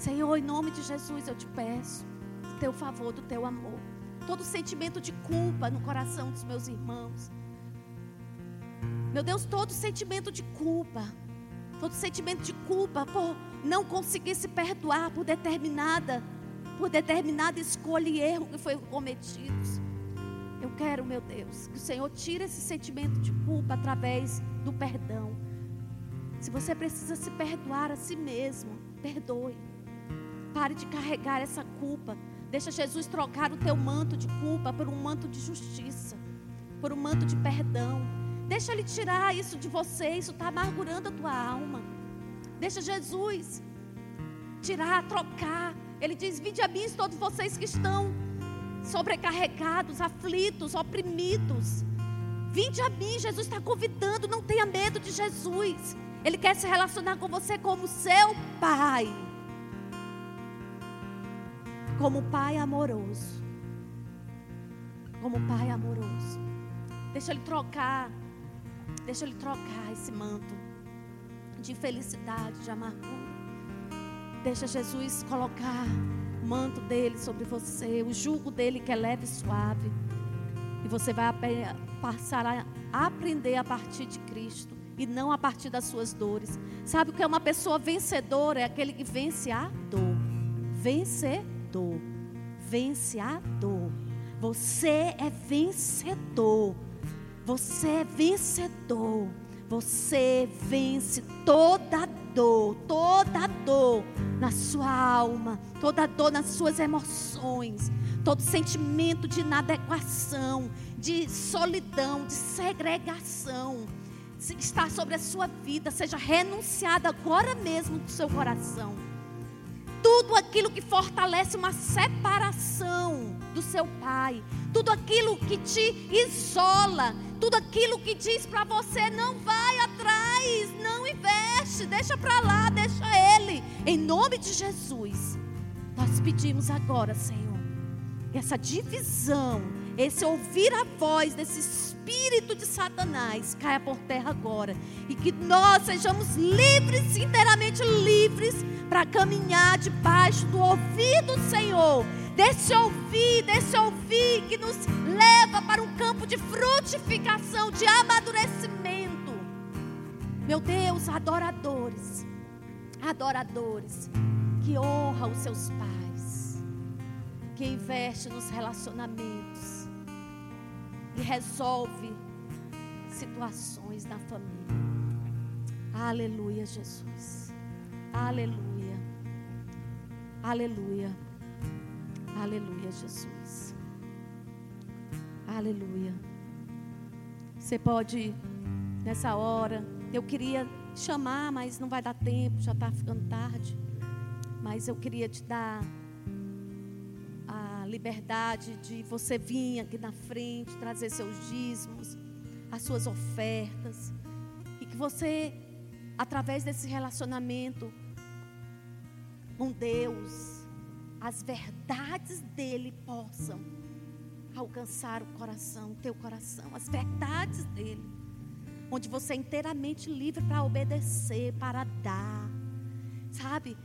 Senhor, em nome de Jesus eu te peço do teu favor, do teu amor. Todo sentimento de culpa no coração dos meus irmãos. Meu Deus, todo sentimento de culpa. Todo sentimento de culpa por não conseguir se perdoar por determinada, por determinada escolha e erro que foi cometidos. Eu quero, meu Deus, que o Senhor tire esse sentimento de culpa através do perdão. Se você precisa se perdoar a si mesmo, perdoe. Pare de carregar essa culpa. Deixa Jesus trocar o teu manto de culpa por um manto de justiça, por um manto de perdão. Deixa Ele tirar isso de você. Isso está amargurando a tua alma. Deixa Jesus tirar, trocar. Ele diz: Vinde a mim, todos vocês que estão sobrecarregados, aflitos, oprimidos. Vinde a mim, Jesus está convidando. Não tenha medo de Jesus. Ele quer se relacionar com você como seu Pai. Como Pai amoroso. Como Pai amoroso. Deixa Ele trocar. Deixa Ele trocar esse manto de infelicidade, de amargura. Deixa Jesus colocar o manto dele sobre você, o jugo dele que é leve e suave. E você vai passar a aprender a partir de Cristo e não a partir das suas dores. Sabe o que é uma pessoa vencedora? É aquele que vence a dor. Vencedor. Vence a dor. Você é vencedor. Você é vencedor você vence toda dor, toda dor na sua alma, toda dor nas suas emoções, todo sentimento de inadequação, de solidão, de segregação, está sobre a sua vida, seja renunciado agora mesmo do seu coração. Tudo aquilo que fortalece uma separação do seu pai, tudo aquilo que te isola, tudo aquilo que diz para você não vai atrás, não investe, deixa para lá, deixa ele. Em nome de Jesus, nós pedimos agora, Senhor, essa divisão esse ouvir a voz desse espírito de Satanás caia por terra agora. E que nós sejamos livres, inteiramente livres, para caminhar debaixo do ouvido do Senhor. Desse ouvir, desse ouvir que nos leva para um campo de frutificação, de amadurecimento. Meu Deus, adoradores, adoradores, que honra os seus pais, que investe nos relacionamentos resolve situações na família. Aleluia, Jesus. Aleluia. Aleluia. Aleluia, Jesus. Aleluia. Você pode, nessa hora, eu queria chamar, mas não vai dar tempo, já está ficando tarde. Mas eu queria te dar liberdade de você vir aqui na frente, trazer seus dízimos, as suas ofertas. E que você, através desse relacionamento com Deus, as verdades dele possam alcançar o coração, o teu coração, as verdades dele. Onde você é inteiramente livre para obedecer, para dar. Sabe?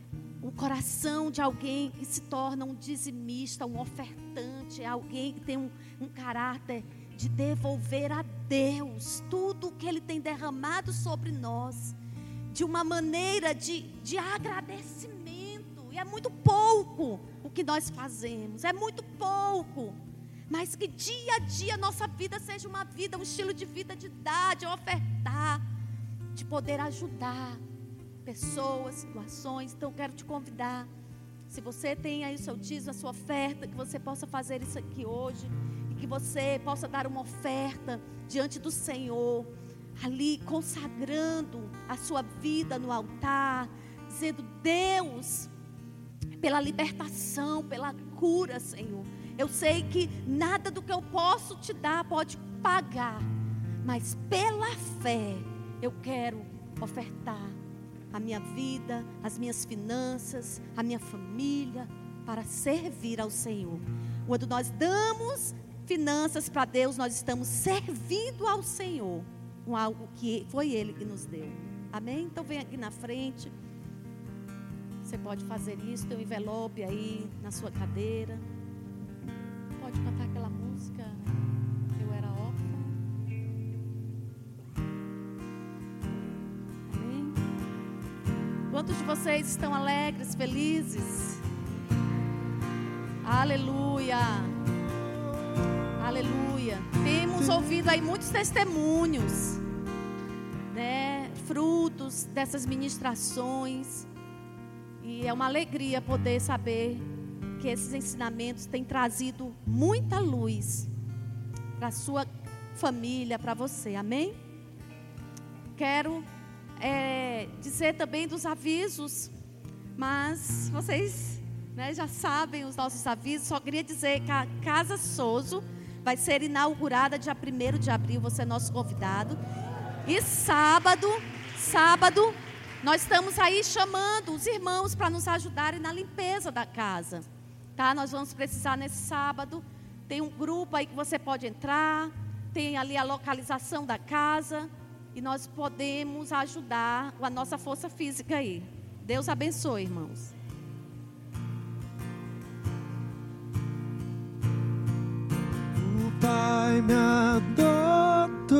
O coração de alguém que se torna um dizimista, um ofertante, é alguém que tem um, um caráter de devolver a Deus tudo o que Ele tem derramado sobre nós, de uma maneira de, de agradecimento. E é muito pouco o que nós fazemos, é muito pouco. Mas que dia a dia nossa vida seja uma vida, um estilo de vida de dar, de ofertar, de poder ajudar pessoas, situações. Então, quero te convidar. Se você tem aí o seu dízimo, a sua oferta, que você possa fazer isso aqui hoje. E que você possa dar uma oferta diante do Senhor. Ali consagrando a sua vida no altar. Dizendo, Deus, pela libertação, pela cura, Senhor. Eu sei que nada do que eu posso te dar pode pagar. Mas pela fé, eu quero ofertar a minha vida, as minhas finanças, a minha família, para servir ao Senhor. Quando nós damos finanças para Deus, nós estamos servindo ao Senhor com algo que foi Ele que nos deu. Amém? Então vem aqui na frente. Você pode fazer isso, tem um envelope aí na sua cadeira. Pode cantar aquela música. Vocês estão alegres, felizes? Aleluia. Aleluia. Temos ouvido aí muitos testemunhos, né? Frutos dessas ministrações. E é uma alegria poder saber que esses ensinamentos têm trazido muita luz para sua família, para você. Amém? Quero é, dizer também dos avisos, mas vocês né, já sabem os nossos avisos. Só queria dizer que a Casa Souza vai ser inaugurada dia 1 de abril, você é nosso convidado. E sábado, sábado, nós estamos aí chamando os irmãos para nos ajudarem na limpeza da casa. Tá? Nós vamos precisar nesse sábado. Tem um grupo aí que você pode entrar. Tem ali a localização da casa e nós podemos ajudar a nossa força física aí. Deus abençoe, irmãos. O Pai me adotou,